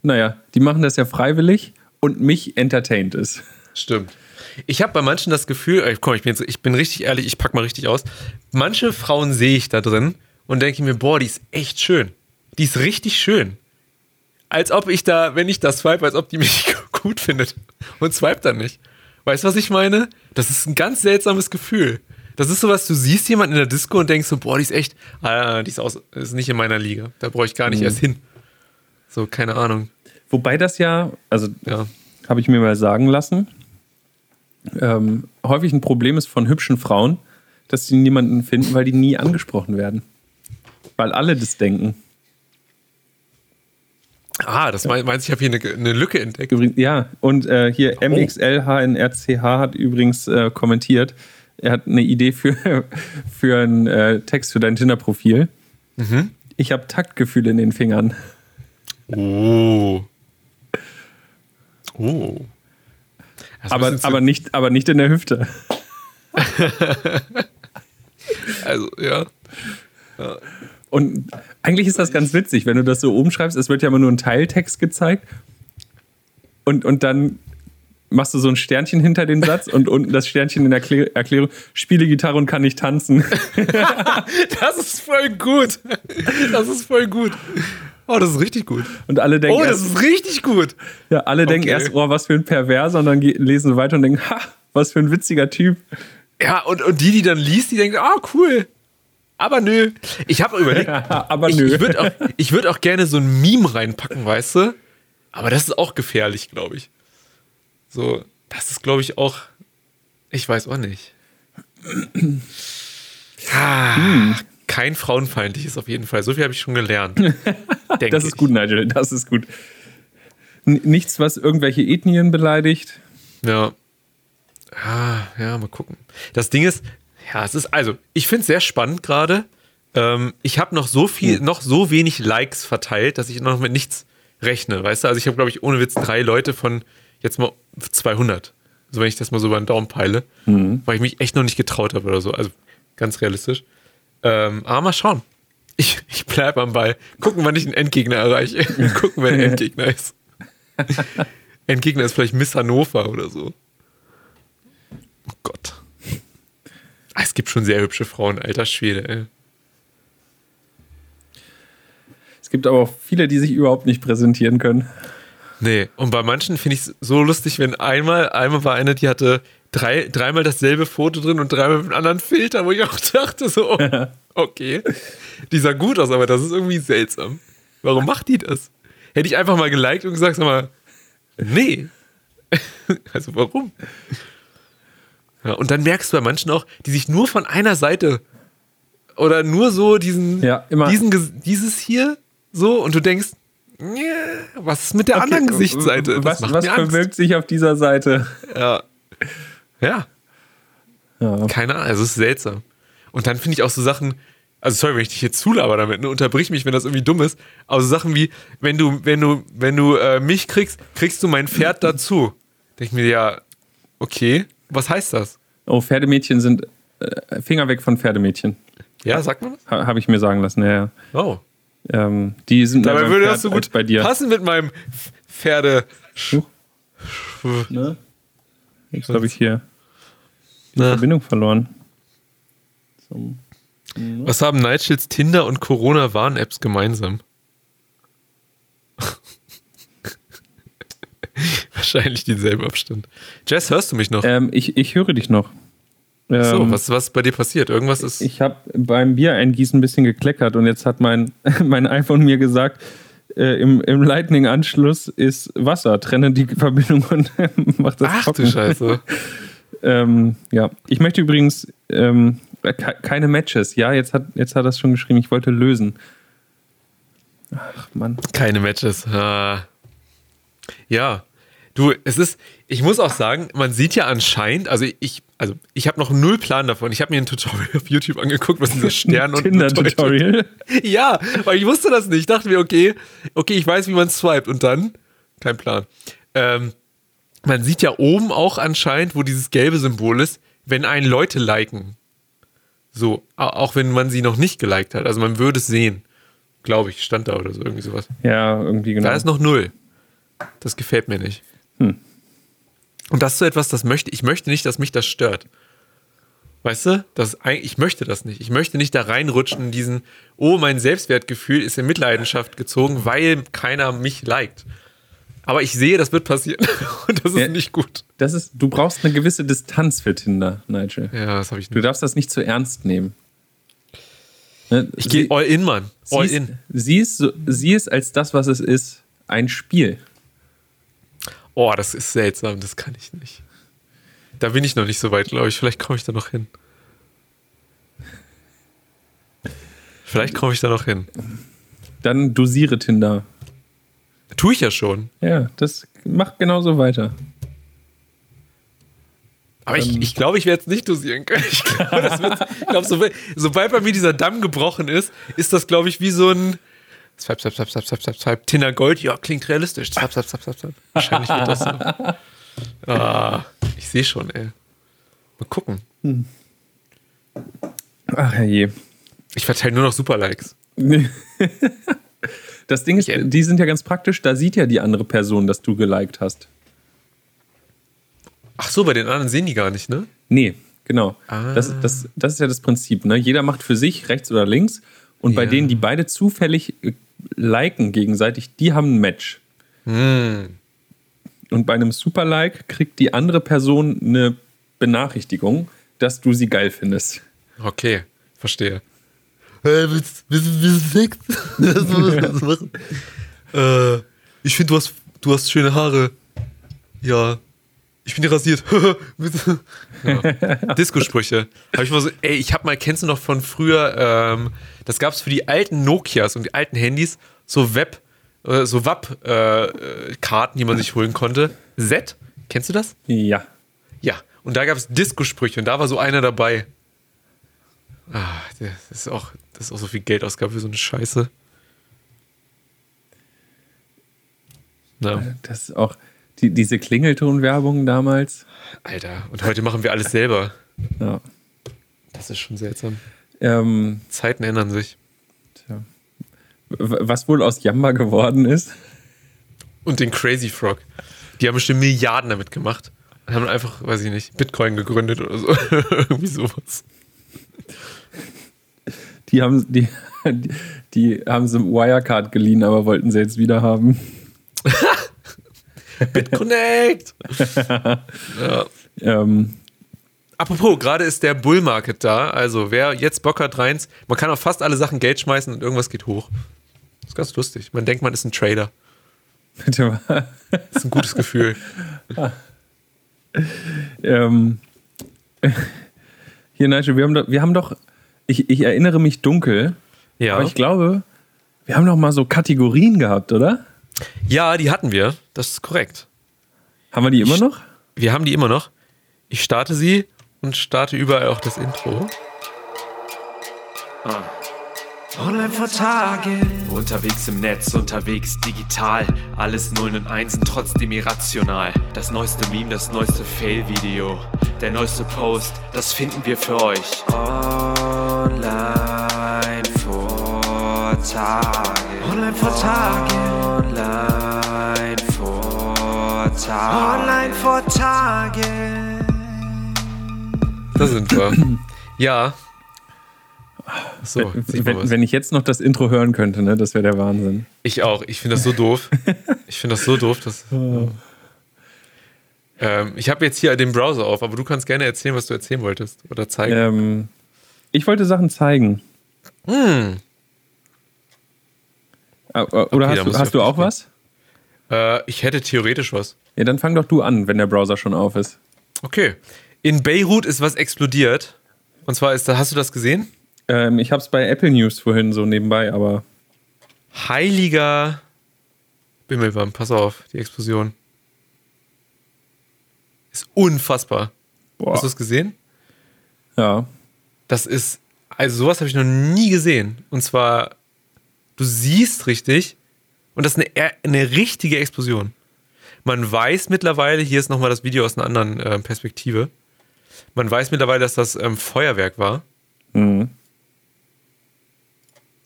naja, die machen das ja freiwillig und mich entertaint es. Stimmt. Ich habe bei manchen das Gefühl, äh, komm, ich bin, jetzt, ich bin richtig ehrlich, ich pack mal richtig aus. Manche Frauen sehe ich da drin und denke mir, boah, die ist echt schön. Die ist richtig schön. als ob ich da, wenn ich das swipe, als ob die mich (laughs) gut findet und swipe dann nicht. Weißt du, was ich meine? Das ist ein ganz seltsames Gefühl. Das ist sowas, du siehst jemanden in der Disco und denkst so, boah, die ist echt, ah, die ist, aus, ist nicht in meiner Liga. Da brauche ich gar nicht mhm. erst hin. So, keine Ahnung. Wobei das ja, also ja. habe ich mir mal sagen lassen, ähm, häufig ein Problem ist von hübschen Frauen, dass sie niemanden finden, weil die nie angesprochen werden. Weil alle das denken. Ah, das ja. meinst ich habe hier eine, eine, Lücke entdeckt. Ja, und äh, hier oh. MXLHNRCH hat übrigens äh, kommentiert, er hat eine Idee für, für einen äh, Text für dein Tinder-Profil. Mhm. Ich habe Taktgefühl in den Fingern. Oh. Oh. Aber, aber, nicht, aber nicht in der Hüfte. (laughs) also, ja. ja. Und eigentlich ist das ganz witzig, wenn du das so oben schreibst. Es wird ja immer nur ein Teiltext gezeigt. Und, und dann machst du so ein Sternchen hinter den Satz und unten das Sternchen in der Erklärung, spiele Gitarre und kann nicht tanzen. (laughs) das ist voll gut. Das ist voll gut. Oh, das ist richtig gut. Und alle denken. Oh, das erst, ist richtig gut. Ja, alle okay. denken erst, oh, was für ein Perverser, und dann lesen weiter und denken, ha, was für ein witziger Typ. Ja, und, und die, die dann liest, die denken, ah, oh, cool. Aber nö. Ich habe überlegt, (laughs) aber ich, nö. Ich würde auch, würd auch gerne so ein Meme reinpacken, weißt du? Aber das ist auch gefährlich, glaube ich. So, das ist, glaube ich, auch. Ich weiß auch nicht. (clears throat) ah, hm. Kein frauenfeindliches auf jeden Fall. So viel habe ich schon gelernt. (laughs) das ist ich. gut, Nigel. Das ist gut. N nichts, was irgendwelche Ethnien beleidigt. Ja. Ah, ja, mal gucken. Das Ding ist, ja, es ist, also, ich finde es sehr spannend gerade. Ähm, ich habe noch so viel, hm. noch so wenig Likes verteilt, dass ich noch mit nichts rechne, weißt du? Also ich habe, glaube ich, ohne Witz drei Leute von jetzt mal 200. So, wenn ich das mal so über den Daumen peile, mhm. weil ich mich echt noch nicht getraut habe oder so. Also ganz realistisch. Ähm, aber mal schauen. Ich, ich bleibe am Ball. Gucken, wann ich einen Endgegner erreiche. (laughs) Gucken, wer ein Endgegner ist. (laughs) Endgegner ist vielleicht Miss Hannover oder so. Oh Gott. Ah, es gibt schon sehr hübsche Frauen, alter Schwede, ey. Es gibt aber auch viele, die sich überhaupt nicht präsentieren können. Nee, und bei manchen finde ich es so lustig, wenn einmal, einmal war eine, die hatte drei, dreimal dasselbe Foto drin und dreimal mit einem anderen Filter, wo ich auch dachte, so, (laughs) okay, die sah gut aus, aber das ist irgendwie seltsam. Warum macht die das? Hätte ich einfach mal geliked und gesagt, sag mal, nee. (laughs) also warum? Ja, und dann merkst du bei manchen auch, die sich nur von einer Seite oder nur so diesen, ja, diesen dieses hier so und du denkst, was ist mit der okay, anderen Gesichtsseite? Das was was verwirkt sich auf dieser Seite? Ja. Ja. ja. Keine Ahnung, also es ist seltsam. Und dann finde ich auch so Sachen, also sorry, wenn ich dich jetzt zulaber damit, ne, unterbrich mich, wenn das irgendwie dumm ist, aber so Sachen wie, wenn du, wenn du, wenn du äh, mich kriegst, kriegst du mein Pferd (clears throat) dazu. Denke ich mir, ja, okay, was heißt das? Oh, Pferdemädchen sind äh, Finger weg von Pferdemädchen. Ja, sagt man das? Ha, Habe ich mir sagen lassen, ja, ja. Oh. Ähm, die sind Dabei würde das so gut bei dir. passen mit meinem Pferde. Ne? Jetzt habe ich hier die Na. Verbindung verloren. So. Was haben Nightshills Tinder und Corona-Warn-Apps gemeinsam? (laughs) Wahrscheinlich denselben Abstand. Jess, hörst du mich noch? Ähm, ich, ich höre dich noch. Ähm, so, was, was ist bei dir passiert? Irgendwas ist. Ich habe beim Bier eingießen ein bisschen gekleckert und jetzt hat mein, (laughs) mein iPhone mir gesagt, äh, im, im Lightning-Anschluss ist Wasser. Trenne die Verbindung und (laughs) mach das Ach trocken. du Scheiße. Ähm, ja, ich möchte übrigens ähm, keine Matches. Ja, jetzt hat, jetzt hat er es schon geschrieben. Ich wollte lösen. Ach, Mann. Keine Matches. Ah. Ja, Du, es ist, ich muss auch sagen, man sieht ja anscheinend, also ich, also ich habe noch null Plan davon. Ich habe mir ein Tutorial auf YouTube angeguckt, was dieser (laughs) Stern und Tinder-Tutorial. (laughs) Ja, weil ich wusste das nicht. Ich dachte mir, okay, okay, ich weiß, wie man swiped und dann kein Plan. Ähm, man sieht ja oben auch anscheinend, wo dieses gelbe Symbol ist, wenn einen Leute liken. So, auch wenn man sie noch nicht geliked hat. Also man würde es sehen. Glaube ich, stand da oder so, irgendwie sowas. Ja, irgendwie genau. Da ist noch null. Das gefällt mir nicht. Hm. Und das ist so etwas, das möchte ich möchte nicht, dass mich das stört. Weißt du? Das, ich möchte das nicht. Ich möchte nicht da reinrutschen in diesen, oh, mein Selbstwertgefühl ist in Mitleidenschaft gezogen, weil keiner mich liked. Aber ich sehe, das wird passieren. (laughs) Und das ist ja, nicht gut. Das ist, du brauchst eine gewisse Distanz für Tinder, Nigel. Ja, das habe ich nicht. Du darfst das nicht zu ernst nehmen. Ne? Ich gehe all in, Mann. All sieh, in. Sieh es, sieh es als das, was es ist. Ein Spiel. Oh, das ist seltsam. Das kann ich nicht. Da bin ich noch nicht so weit, glaube ich. Vielleicht komme ich da noch hin. Vielleicht komme ich da noch hin. Dann dosiere Tinder. Tue ich ja schon. Ja, das macht genauso weiter. Aber ich, ähm. ich glaube, ich werde es nicht dosieren können. Ich glaube, glaub, so, sobald bei mir dieser Damm gebrochen ist, ist das, glaube ich, wie so ein Swipe, swipe, swipe, swipe, swipe, swipe, Tinder Gold. Ja, klingt realistisch. Swipe, swipe, swipe, swipe. Wahrscheinlich wird das so. (laughs) Ah, ich sehe schon, ey. Mal gucken. Hm. Ach je. Ich verteile nur noch Super-Likes. (laughs) das Ding ist, die sind ja ganz praktisch, da sieht ja die andere Person, dass du geliked hast. Ach so, bei den anderen sehen die gar nicht, ne? Nee, genau. Ah. Das, das, das ist ja das Prinzip, ne? Jeder macht für sich rechts oder links und ja. bei denen, die beide zufällig äh, liken gegenseitig, die haben ein Match. Hm. Und bei einem Super-Like kriegt die andere Person eine Benachrichtigung, dass du sie geil findest. Okay, verstehe. Hey, willst, du (laughs) machen? äh, ich finde, du hast, du hast schöne Haare. Ja. Ich bin rasiert. (laughs) ja. Disco-Sprüche. Habe ich mal so, ey, ich habe mal, kennst du noch von früher, ähm, das gab es für die alten Nokias und die alten Handys, so Web, äh, so WAP-Karten, äh, die man sich holen konnte. Z, kennst du das? Ja. Ja, und da gab es Disco-Sprüche und da war so einer dabei. Ah, das ist auch, das ist auch so viel Geldausgabe für so eine Scheiße. Na. Das ist auch die, diese Klingeltonwerbung damals. Alter, und heute machen wir alles selber. Ja. Das ist schon seltsam. Ähm, Zeiten ändern sich. Tja. Was wohl aus Jamba geworden ist? Und den Crazy Frog. Die haben bestimmt Milliarden damit gemacht. Und haben einfach, weiß ich nicht, Bitcoin gegründet oder so. (laughs) Irgendwie sowas. Die haben, die, (laughs) die, haben sie Wirecard geliehen, aber wollten sie jetzt wieder haben. (laughs) BitConnect! (laughs) ja. ähm, Apropos, gerade ist der Bull Market da. Also, wer jetzt Bock hat, reins, man kann auf fast alle Sachen Geld schmeißen und irgendwas geht hoch. Das ist ganz lustig. Man denkt, man ist ein Trader. Bitte mal. Das ist ein gutes Gefühl. ähm, hier, Nigel, wir haben doch, wir haben doch ich, ich erinnere mich dunkel, ja. aber ich glaube, wir haben doch mal so Kategorien gehabt, oder? Ja, die hatten wir. Das ist korrekt. Haben wir die immer noch? Wir haben die immer noch. Ich starte sie und starte überall auch das Intro. Ah. Online vor Tage. Unterwegs im Netz, unterwegs digital. Alles Nullen und Einsen, trotzdem irrational. Das neueste Meme, das neueste Fail-Video. Der neueste Post, das finden wir für euch. Online vor Tage. Online vor Tage. Online vor Tage. Online vor Tage. Da sind wir. (clears throat) ja, so, wenn, wenn, ich jetzt noch das Intro hören könnte, ne, das wäre der Wahnsinn. Ich auch. Ich finde das so doof. Ich finde das so doof. Dass, (laughs) oh. ähm, ich habe jetzt hier den Browser auf, aber du kannst gerne erzählen, was du erzählen wolltest oder zeigen. Ähm, ich wollte Sachen zeigen. Hm. Oder okay, hast, du, hast du auch was? Äh, ich hätte theoretisch was. Ja, dann fang doch du an, wenn der Browser schon auf ist. Okay. In Beirut ist was explodiert. Und zwar ist da, hast du das gesehen? Ähm, ich habe es bei Apple News vorhin so nebenbei, aber. Heiliger Bimmelbaum, pass auf, die Explosion. Ist unfassbar. Boah. Hast du es gesehen? Ja. Das ist, also sowas habe ich noch nie gesehen. Und zwar, du siehst richtig, und das ist eine, eine richtige Explosion. Man weiß mittlerweile, hier ist nochmal das Video aus einer anderen äh, Perspektive. Man weiß mittlerweile, dass das ähm, Feuerwerk war. Mhm.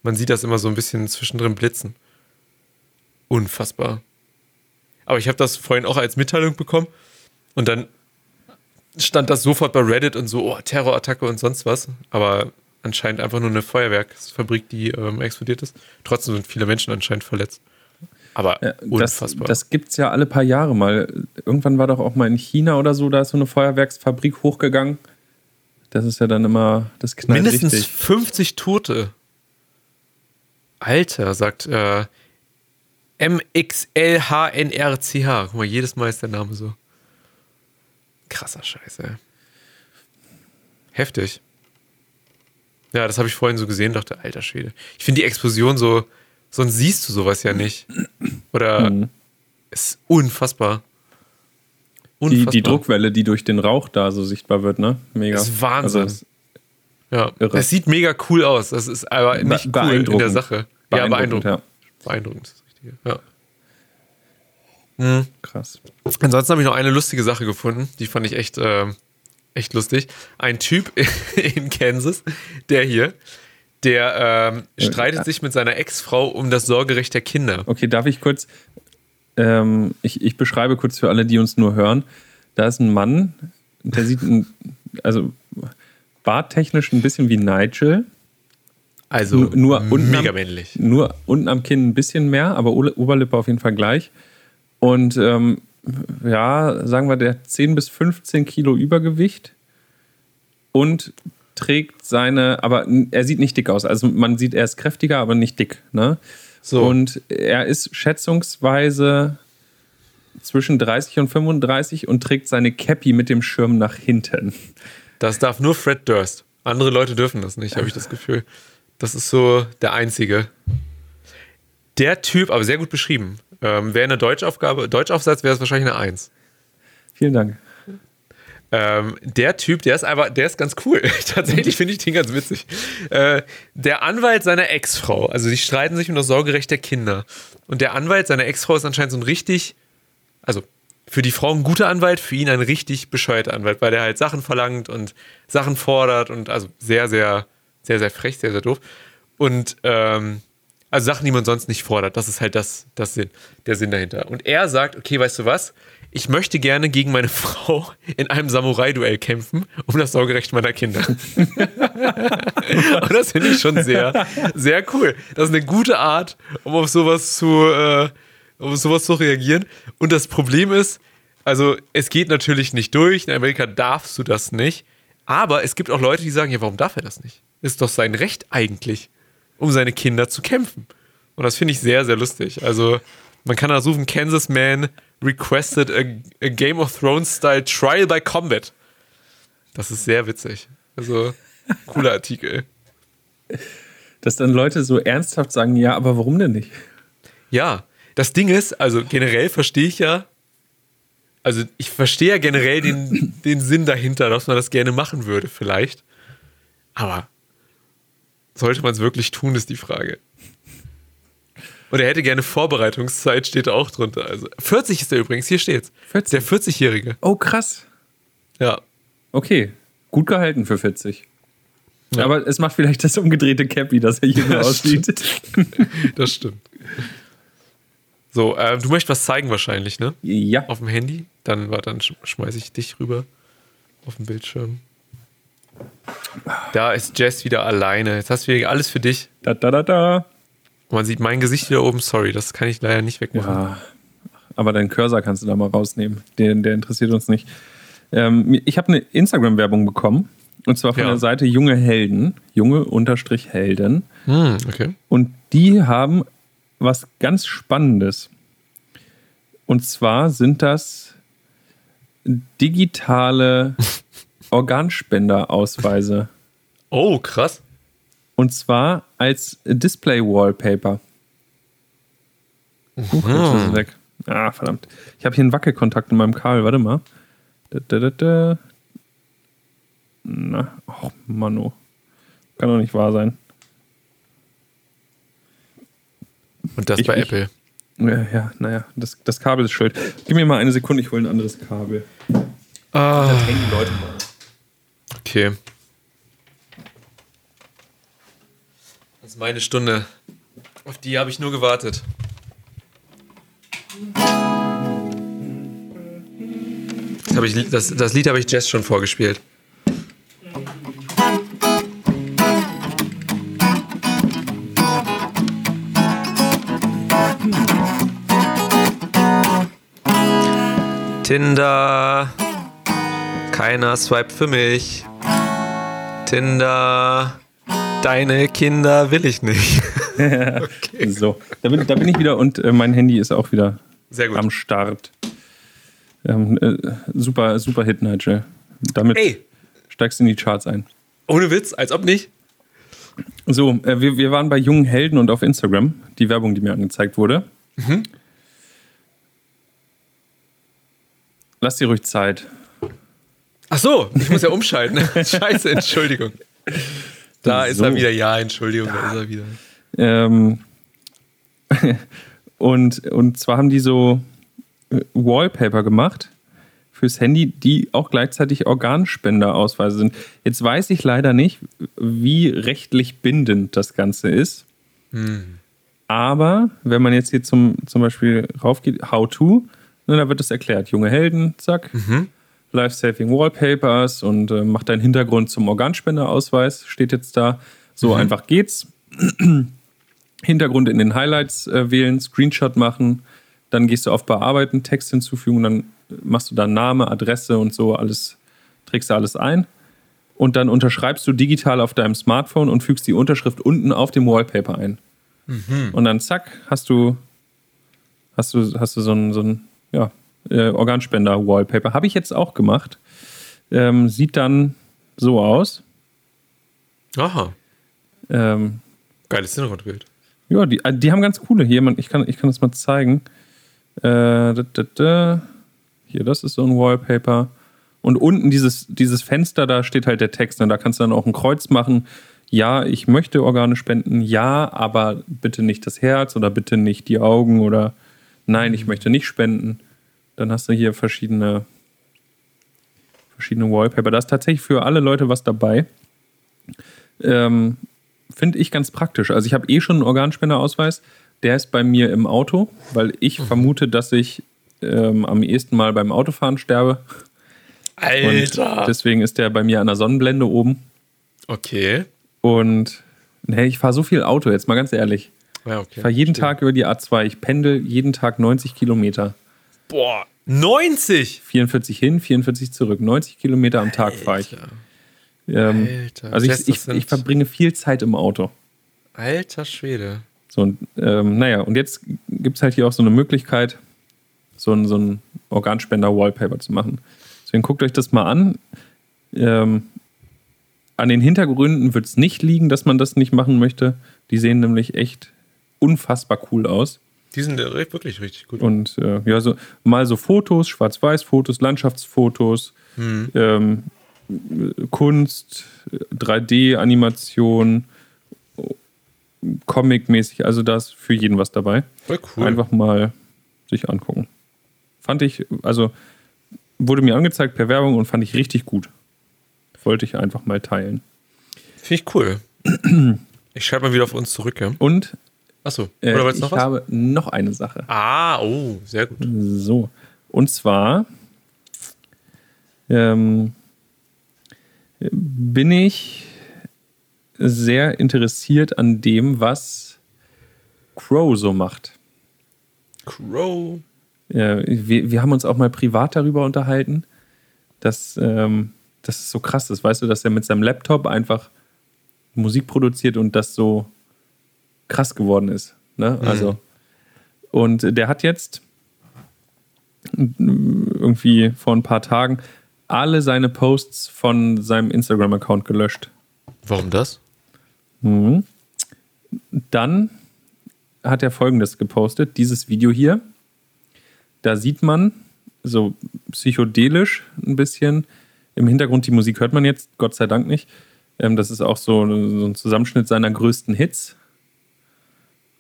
Man sieht das immer so ein bisschen zwischendrin blitzen. Unfassbar. Aber ich habe das vorhin auch als Mitteilung bekommen und dann stand das sofort bei Reddit und so, oh, Terrorattacke und sonst was. Aber anscheinend einfach nur eine Feuerwerksfabrik, die ähm, explodiert ist. Trotzdem sind viele Menschen anscheinend verletzt. Aber ja, unfassbar. Das, das gibt es ja alle paar Jahre mal. Irgendwann war doch auch mal in China oder so, da ist so eine Feuerwerksfabrik hochgegangen. Das ist ja dann immer, das knallt Mindestens richtig. 50 Tote. Alter, sagt äh, MXLHNRCH. Guck mal, jedes Mal ist der Name so. Krasser Scheiß, ey. Heftig. Ja, das habe ich vorhin so gesehen, dachte, alter Schwede. Ich finde die Explosion so, sonst siehst du sowas ja nicht. Oder mhm. ist unfassbar. unfassbar. Die, die Druckwelle, die durch den Rauch da so sichtbar wird, ne? Mega. Das ist Wahnsinn. Also, ja, irre. es sieht mega cool aus. Das ist aber nicht cool in der Sache. Ja, beeindruckend. Ja. Beeindruckend ist das Richtige. Ja. Mhm. Krass. Ansonsten habe ich noch eine lustige Sache gefunden, die fand ich echt, äh, echt lustig. Ein Typ (laughs) in Kansas, der hier, der ähm, streitet sich mit seiner Ex-Frau um das Sorgerecht der Kinder. Okay, darf ich kurz, ähm, ich, ich beschreibe kurz für alle, die uns nur hören. Da ist ein Mann, der sieht, ein, also barttechnisch ein bisschen wie Nigel. Also nur, nur mega am, männlich. Nur unten am Kinn ein bisschen mehr, aber Oberlippe auf jeden Fall gleich. Und ähm, ja, sagen wir, der hat 10 bis 15 Kilo Übergewicht und trägt seine, aber er sieht nicht dick aus. Also man sieht, er ist kräftiger, aber nicht dick. Ne? So. Und er ist schätzungsweise zwischen 30 und 35 und trägt seine Cappy mit dem Schirm nach hinten. Das darf nur Fred Durst. Andere Leute dürfen das nicht, habe ich das Gefühl. Das ist so der einzige. Der Typ, aber sehr gut beschrieben. Ähm, wäre eine Deutschaufgabe, Deutschaufsatz wäre es wahrscheinlich eine 1. Vielen Dank. Ähm, der Typ, der ist einfach, der ist ganz cool. (laughs) Tatsächlich finde ich den ganz witzig. Äh, der Anwalt seiner Ex-Frau, also sie streiten sich um das Sorgerecht der Kinder. Und der Anwalt seiner Ex-Frau ist anscheinend so ein richtig, also für die Frau ein guter Anwalt, für ihn ein richtig bescheuerter Anwalt, weil der halt Sachen verlangt und Sachen fordert und also sehr, sehr, sehr, sehr frech, sehr, sehr doof. Und ähm, also Sachen, die man sonst nicht fordert. Das ist halt das, das Sinn, der Sinn dahinter. Und er sagt, okay, weißt du was? Ich möchte gerne gegen meine (laughs) Frau in einem Samurai-Duell kämpfen, um das Sorgerecht meiner Kinder. (laughs) Und das finde ich schon sehr, sehr cool. Das ist eine gute Art, um auf sowas zu, äh, um auf sowas zu reagieren. Und das Problem ist, also es geht natürlich nicht durch. In Amerika darfst du das nicht. Aber es gibt auch Leute, die sagen, ja, warum darf er das nicht? Ist doch sein Recht eigentlich um seine Kinder zu kämpfen. Und das finde ich sehr, sehr lustig. Also, man kann da suchen: Kansas Man requested a, a Game of Thrones Style Trial by Combat. Das ist sehr witzig. Also, cooler Artikel. Dass dann Leute so ernsthaft sagen: Ja, aber warum denn nicht? Ja, das Ding ist, also generell verstehe ich ja, also ich verstehe ja generell den, den Sinn dahinter, dass man das gerne machen würde, vielleicht. Aber sollte man es wirklich tun, ist die Frage. Und er hätte gerne Vorbereitungszeit, steht auch drunter. Also 40 ist er übrigens, hier steht's. 40? Der 40-Jährige. Oh, krass. Ja. Okay, gut gehalten für 40. Ja. Aber es macht vielleicht das umgedrehte Cappy, dass er jünger das aussieht. Stimmt. (laughs) das stimmt. So, äh, du möchtest was zeigen wahrscheinlich, ne? Ja. Auf dem Handy? Dann, dann schmeiße ich dich rüber auf dem Bildschirm. Da ist Jess wieder alleine. Jetzt hast du wieder alles für dich. Da, da, da, da. Man sieht mein Gesicht wieder oben. Sorry, das kann ich leider nicht wegmachen. Ja, aber deinen Cursor kannst du da mal rausnehmen. Der, der interessiert uns nicht. Ähm, ich habe eine Instagram-Werbung bekommen. Und zwar von ja. der Seite Junge Helden. Junge Unterstrich Helden. Hm, okay. Und die haben was ganz Spannendes. Und zwar sind das digitale (laughs) Organspenderausweise. Oh, krass. Und zwar als Display-Wallpaper. Huch, jetzt ist es weg. Ah, verdammt. Ich habe hier einen Wackelkontakt in meinem Kabel. Warte mal. Da, da, da, da. Na, oh, Mano. Kann doch nicht wahr sein. Und das ich, bei ich, Apple. Ja, ja naja, das, das Kabel ist schuld. Gib mir mal eine Sekunde, ich hole ein anderes Kabel. Ah. Das hängen die Leute mal. Okay. Das ist meine Stunde. Auf die habe ich nur gewartet. Das, ich, das, das Lied habe ich Jess schon vorgespielt. Tinder. Keiner swiped für mich. Tinder. Deine Kinder will ich nicht. (laughs) okay. So, da bin, da bin, ich wieder und äh, mein Handy ist auch wieder am Start. Ähm, äh, super, super Hit, Nigel. Damit Ey. steigst du in die Charts ein. Ohne Witz, als ob nicht. So, äh, wir, wir waren bei jungen Helden und auf Instagram, die Werbung, die mir angezeigt wurde. Mhm. Lass dir ruhig Zeit. Ach so, ich muss ja umschalten. (laughs) Scheiße, Entschuldigung. Da ist er wieder. Ja, Entschuldigung, da ist er wieder. Ähm, (laughs) und, und zwar haben die so äh, Wallpaper gemacht fürs Handy, die auch gleichzeitig Organspenderausweise sind. Jetzt weiß ich leider nicht, wie rechtlich bindend das Ganze ist. Hm. Aber wenn man jetzt hier zum, zum Beispiel raufgeht, How to, ne, da wird es erklärt. Junge Helden, zack. Mhm. Life-Saving Wallpapers und äh, macht deinen Hintergrund zum Organspenderausweis, steht jetzt da. So mhm. einfach geht's. (clears throat) Hintergrund in den Highlights äh, wählen, Screenshot machen, dann gehst du auf Bearbeiten, Text hinzufügen, dann machst du da Name, Adresse und so alles, trägst du alles ein. Und dann unterschreibst du digital auf deinem Smartphone und fügst die Unterschrift unten auf dem Wallpaper ein. Mhm. Und dann zack, hast du, hast du, hast du so ein, so ein ja, äh, Organspender-Wallpaper. Habe ich jetzt auch gemacht. Ähm, sieht dann so aus. Aha. Ähm, Geiles Hintergrundbild. Ja, die, äh, die haben ganz coole hier. Ich kann, ich kann das mal zeigen. Äh, da, da, da. Hier, das ist so ein Wallpaper. Und unten dieses, dieses Fenster, da steht halt der Text. Und da kannst du dann auch ein Kreuz machen. Ja, ich möchte Organe spenden. Ja, aber bitte nicht das Herz oder bitte nicht die Augen oder nein, ich möchte nicht spenden. Dann hast du hier verschiedene, verschiedene Wallpaper. Da ist tatsächlich für alle Leute was dabei. Ähm, Finde ich ganz praktisch. Also ich habe eh schon einen Organspenderausweis. Der ist bei mir im Auto, weil ich mhm. vermute, dass ich ähm, am ehesten mal beim Autofahren sterbe. Alter! Und deswegen ist der bei mir an der Sonnenblende oben. Okay. Und hey, ich fahre so viel Auto, jetzt mal ganz ehrlich. Ja, okay. Ich fahre jeden Stimmt. Tag über die A2. Ich pendel jeden Tag 90 Kilometer. Boah, 90? 44 hin, 44 zurück. 90 Kilometer am Tag fahre ich. Ähm, Alter. Also ich, ich, ich, verbringe viel Zeit im Auto. Alter Schwede. So, und, ähm, naja, und jetzt gibt es halt hier auch so eine Möglichkeit, so ein, so ein Organspender-Wallpaper zu machen. Deswegen guckt euch das mal an. Ähm, an den Hintergründen wird es nicht liegen, dass man das nicht machen möchte. Die sehen nämlich echt unfassbar cool aus. Die sind wirklich richtig gut. Und äh, ja, so mal so Fotos, Schwarz-Weiß-Fotos, Landschaftsfotos, hm. ähm, Kunst, 3D-Animation, Comic-mäßig. Also da ist für jeden was dabei. Voll cool. Einfach mal sich angucken. Fand ich, also wurde mir angezeigt per Werbung und fand ich richtig gut. Wollte ich einfach mal teilen. Finde ich cool. (clears throat) Ich schreibe mal wieder auf uns zurück, ja. Und Achso, äh, oder äh, ich noch was? habe noch eine Sache. Ah, oh, sehr gut. So. Und zwar ähm, bin ich sehr interessiert an dem, was Crow so macht. Crow? Ja, wir, wir haben uns auch mal privat darüber unterhalten, dass ähm, das so krass ist. Weißt du, dass er mit seinem Laptop einfach Musik produziert und das so krass geworden ist. Ne? Mhm. Also, und der hat jetzt irgendwie vor ein paar Tagen alle seine Posts von seinem Instagram-Account gelöscht. Warum das? Mhm. Dann hat er folgendes gepostet: dieses Video hier. Da sieht man so psychedelisch ein bisschen. Im Hintergrund die Musik hört man jetzt, Gott sei Dank nicht. Ähm, das ist auch so, so ein Zusammenschnitt seiner größten Hits.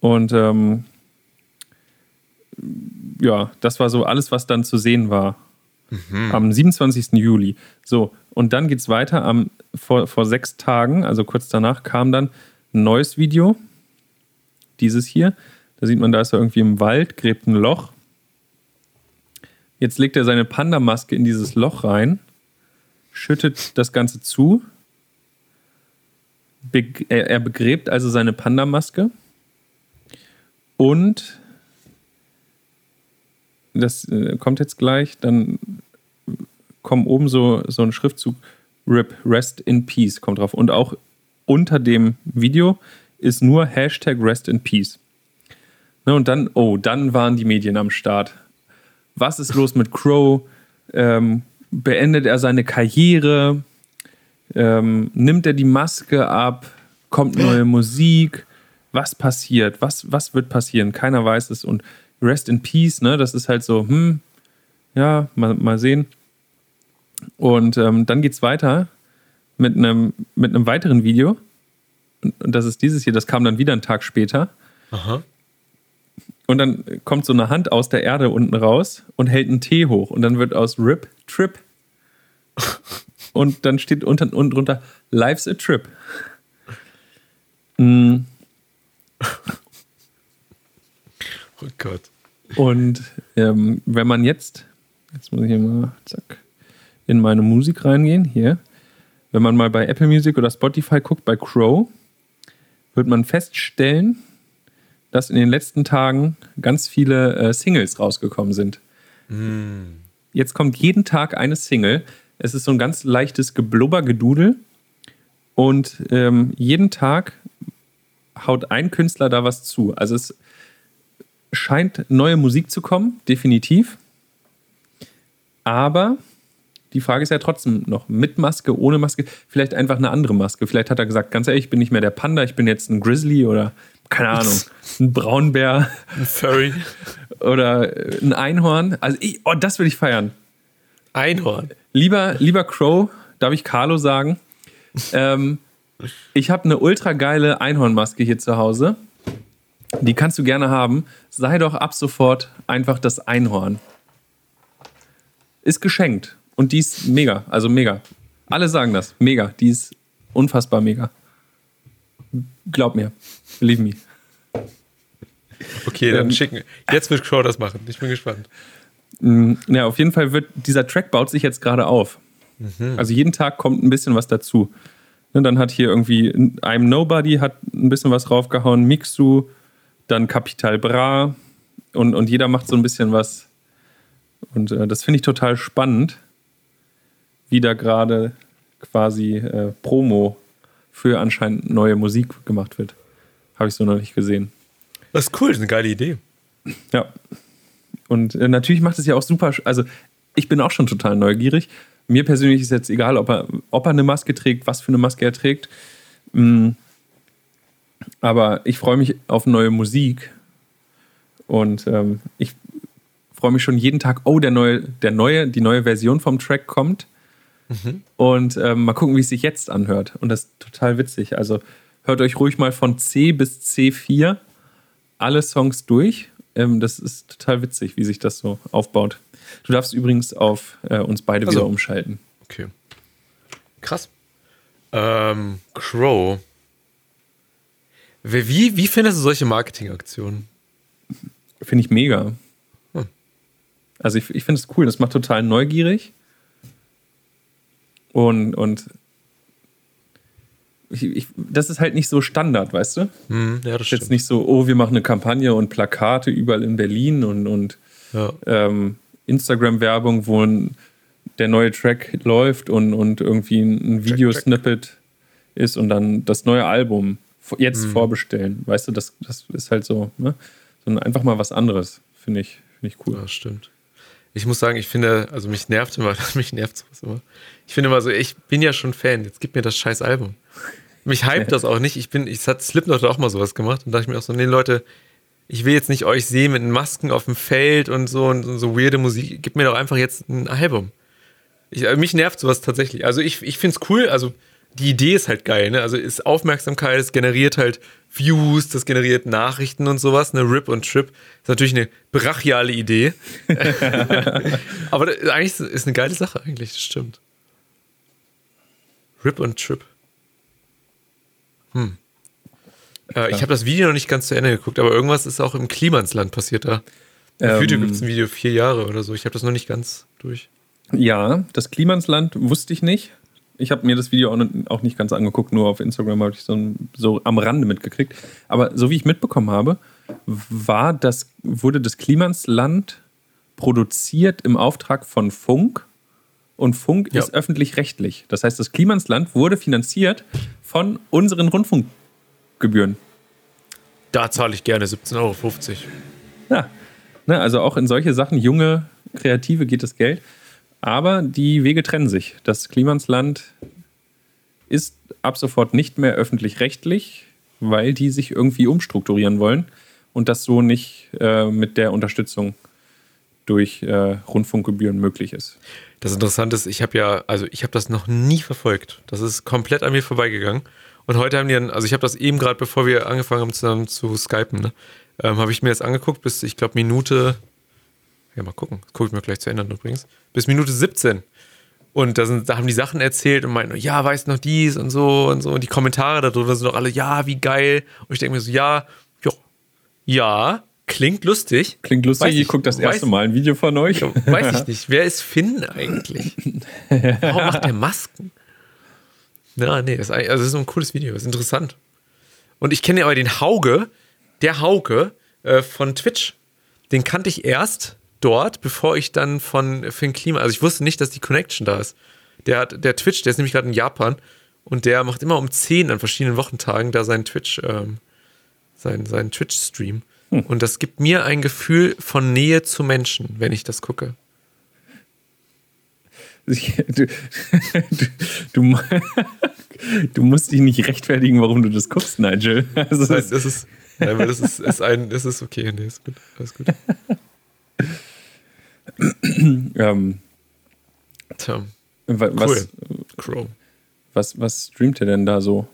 Und ähm, ja, das war so alles, was dann zu sehen war. Mhm. Am 27. Juli. So, und dann geht es weiter. Am, vor, vor sechs Tagen, also kurz danach, kam dann ein neues Video. Dieses hier. Da sieht man, da ist er irgendwie im Wald, gräbt ein Loch. Jetzt legt er seine Panda-Maske in dieses Loch rein, schüttet das Ganze zu. Be er, begräbt also seine Panda-Maske. Und das äh, kommt jetzt gleich, dann kommt oben so, so ein Schriftzug RIP, Rest in Peace, kommt drauf. Und auch unter dem Video ist nur Hashtag Rest in Peace. Ne, und dann, oh, dann waren die Medien am Start. Was ist los mit Crow? Ähm, beendet er seine Karriere? Ähm, nimmt er die Maske ab? Kommt neue Musik? Was passiert? Was, was wird passieren? Keiner weiß es. Und Rest in Peace, ne? Das ist halt so, hm, ja, mal, mal sehen. Und ähm, dann geht's weiter mit einem, mit einem weiteren Video. Und das ist dieses hier, das kam dann wieder einen Tag später. Aha. Und dann kommt so eine Hand aus der Erde unten raus und hält einen Tee hoch. Und dann wird aus Rip Trip. (laughs) und dann steht unten und drunter Life's a Trip. Mm. (laughs) Oh Gott. Und ähm, wenn man jetzt, jetzt muss ich hier mal, zack, in meine Musik reingehen, hier. Wenn man mal bei Apple Music oder Spotify guckt, bei Crow, wird man feststellen, dass in den letzten Tagen ganz viele äh, Singles rausgekommen sind. Mm. Jetzt kommt jeden Tag eine Single. Es ist so ein ganz leichtes Geblubber, Gedudel. Und ähm, jeden Tag haut ein Künstler da was zu. Also es scheint neue Musik zu kommen, definitiv. Aber die Frage ist ja trotzdem noch, mit Maske, ohne Maske, vielleicht einfach eine andere Maske. Vielleicht hat er gesagt, ganz ehrlich, ich bin nicht mehr der Panda, ich bin jetzt ein Grizzly oder keine Ahnung, (laughs) ein Braunbär. Ein Furry. (laughs) Oder ein Einhorn. Also, ich, oh, das will ich feiern. Einhorn. Lieber, lieber Crow, darf ich Carlo sagen? (laughs) Ähm, ich habe eine ultra geile Einhornmaske hier zu Hause. Die kannst du gerne haben. Sei doch ab sofort einfach das Einhorn. Ist geschenkt. Und die ist mega. Also mega. Alle sagen das. Mega. Die ist unfassbar mega. Glaub mir. Believe me. Okay, dann ähm, schicken. Jetzt wird Crow das machen. Ich bin gespannt. Mm, ja, auf jeden Fall wird dieser Track baut sich jetzt gerade auf. Mhm. Also jeden Tag kommt ein bisschen was dazu. Ne, dann hat hier irgendwie I'm Nobody hat ein bisschen was draufgehauen, Mixu, dann Capital Bra und, und jeder macht so ein bisschen was. Und äh, das finde ich total spannend, wie da gerade quasi äh, Promo für anscheinend neue Musik gemacht wird. Habe ich so noch nicht gesehen. Das ist cool, das ist eine geile Idee. Ja. Und äh, natürlich macht es ja auch super, also ich bin auch schon total neugierig. Mir persönlich ist jetzt egal, ob er, ob er eine Maske trägt, was für eine Maske er trägt. Mm. Aber ich freue mich auf neue Musik. Und ähm, ich freue mich schon jeden Tag, oh, der neue, der neue, die neue Version vom Track kommt. Mhm. Und ähm, mal gucken, wie es sich jetzt anhört. Und das ist total witzig. Also hört euch ruhig mal von C bis C4 alle Songs durch. Ähm, das ist total witzig, wie sich das so aufbaut. Du darfst übrigens auf äh, uns beide also, wieder umschalten. Okay. Krass. Ähm, Crow. Wie, wie findest du solche Marketingaktionen? Finde ich mega. Hm. Also ich, ich finde es cool, das macht total neugierig. Und, und ich, ich, das ist halt nicht so Standard, weißt du? Mm, ja, das ist jetzt nicht so, oh, wir machen eine Kampagne und Plakate überall in Berlin und, und ja. ähm, Instagram-Werbung, wo ein, der neue Track läuft und, und irgendwie ein Videosnippet ist und dann das neue Album jetzt mm. vorbestellen. Weißt du, das, das ist halt so, ne? Sondern einfach mal was anderes, finde ich, find ich cool. Ja, stimmt ich muss sagen, ich finde, also mich nervt immer, (laughs) mich nervt sowas immer. Ich finde immer so, ich bin ja schon Fan, jetzt gib mir das scheiß Album. Mich hypt das auch nicht. Ich bin, ich hat Slipknot auch mal sowas gemacht und dachte ich mir auch so, nee Leute, ich will jetzt nicht euch sehen mit Masken auf dem Feld und so und, und so weirde Musik. Gib mir doch einfach jetzt ein Album. Ich, mich nervt sowas tatsächlich. Also ich, ich finde es cool, also die Idee ist halt geil, ne? Also ist Aufmerksamkeit, es generiert halt Views, das generiert Nachrichten und sowas, ne? Rip und Trip. Ist natürlich eine brachiale Idee. (laughs) Aber eigentlich ist eine geile Sache, eigentlich, das stimmt. Rip und Trip. Hm. Äh, ich habe das Video noch nicht ganz zu Ende geguckt, aber irgendwas ist auch im Klimansland passiert da. Auf ähm, YouTube gibt es ein Video vier Jahre oder so. Ich habe das noch nicht ganz durch. Ja, das Klimansland wusste ich nicht. Ich habe mir das Video auch nicht ganz angeguckt, nur auf Instagram habe ich so, so am Rande mitgekriegt. Aber so wie ich mitbekommen habe, war das, wurde das Klimansland produziert im Auftrag von Funk und Funk ja. ist öffentlich-rechtlich. Das heißt, das Klimansland wurde finanziert von unseren Rundfunkgebühren. Da zahle ich gerne 17,50 Euro. Ja, ne, also auch in solche Sachen, junge Kreative geht das Geld. Aber die Wege trennen sich. Das Klimansland ist ab sofort nicht mehr öffentlich-rechtlich, weil die sich irgendwie umstrukturieren wollen und das so nicht äh, mit der Unterstützung durch äh, Rundfunkgebühren möglich ist. Das Interessante ist, ich habe ja, also ich habe das noch nie verfolgt. Das ist komplett an mir vorbeigegangen. Und heute haben die dann, also ich habe das eben gerade, bevor wir angefangen haben zusammen zu skypen, ne, ähm, habe ich mir jetzt angeguckt, bis ich glaube Minute, ja mal gucken, gucke ich mir gleich zu ändern übrigens, bis Minute 17. Und da, sind, da haben die Sachen erzählt und meinten, ja, weißt noch dies und so und so. Und die Kommentare darunter sind doch alle, ja, wie geil. Und ich denke mir so, ja, jo, ja, klingt lustig. Klingt lustig, weiß ich gucke das erste Mal ein Video von euch. Weiß ich (laughs) nicht. Wer ist Finn eigentlich? (laughs) Warum macht der Masken? Ja, nee, das ist, also das ist ein cooles Video, das ist interessant. Und ich kenne ja aber den Hauge, der Hauge äh, von Twitch. Den kannte ich erst dort, bevor ich dann von Finn Klima, also ich wusste nicht, dass die Connection da ist. Der hat, der Twitch, der ist nämlich gerade in Japan und der macht immer um 10 an verschiedenen Wochentagen da seinen Twitch, ähm, seinen, seinen Twitch-Stream. Hm. (laughs) Und das gibt mir ein Gefühl von Nähe zu Menschen, wenn ich das gucke. Du, du, du, musst dich nicht rechtfertigen, warum du das guckst, Nigel. Also das, das ist, nein, das ist, ist ein, das ist okay, nee, ist gut, alles gut. (clears throat) ähm, Tja. Was, cool. Crow. Was, was streamt ihr denn da so?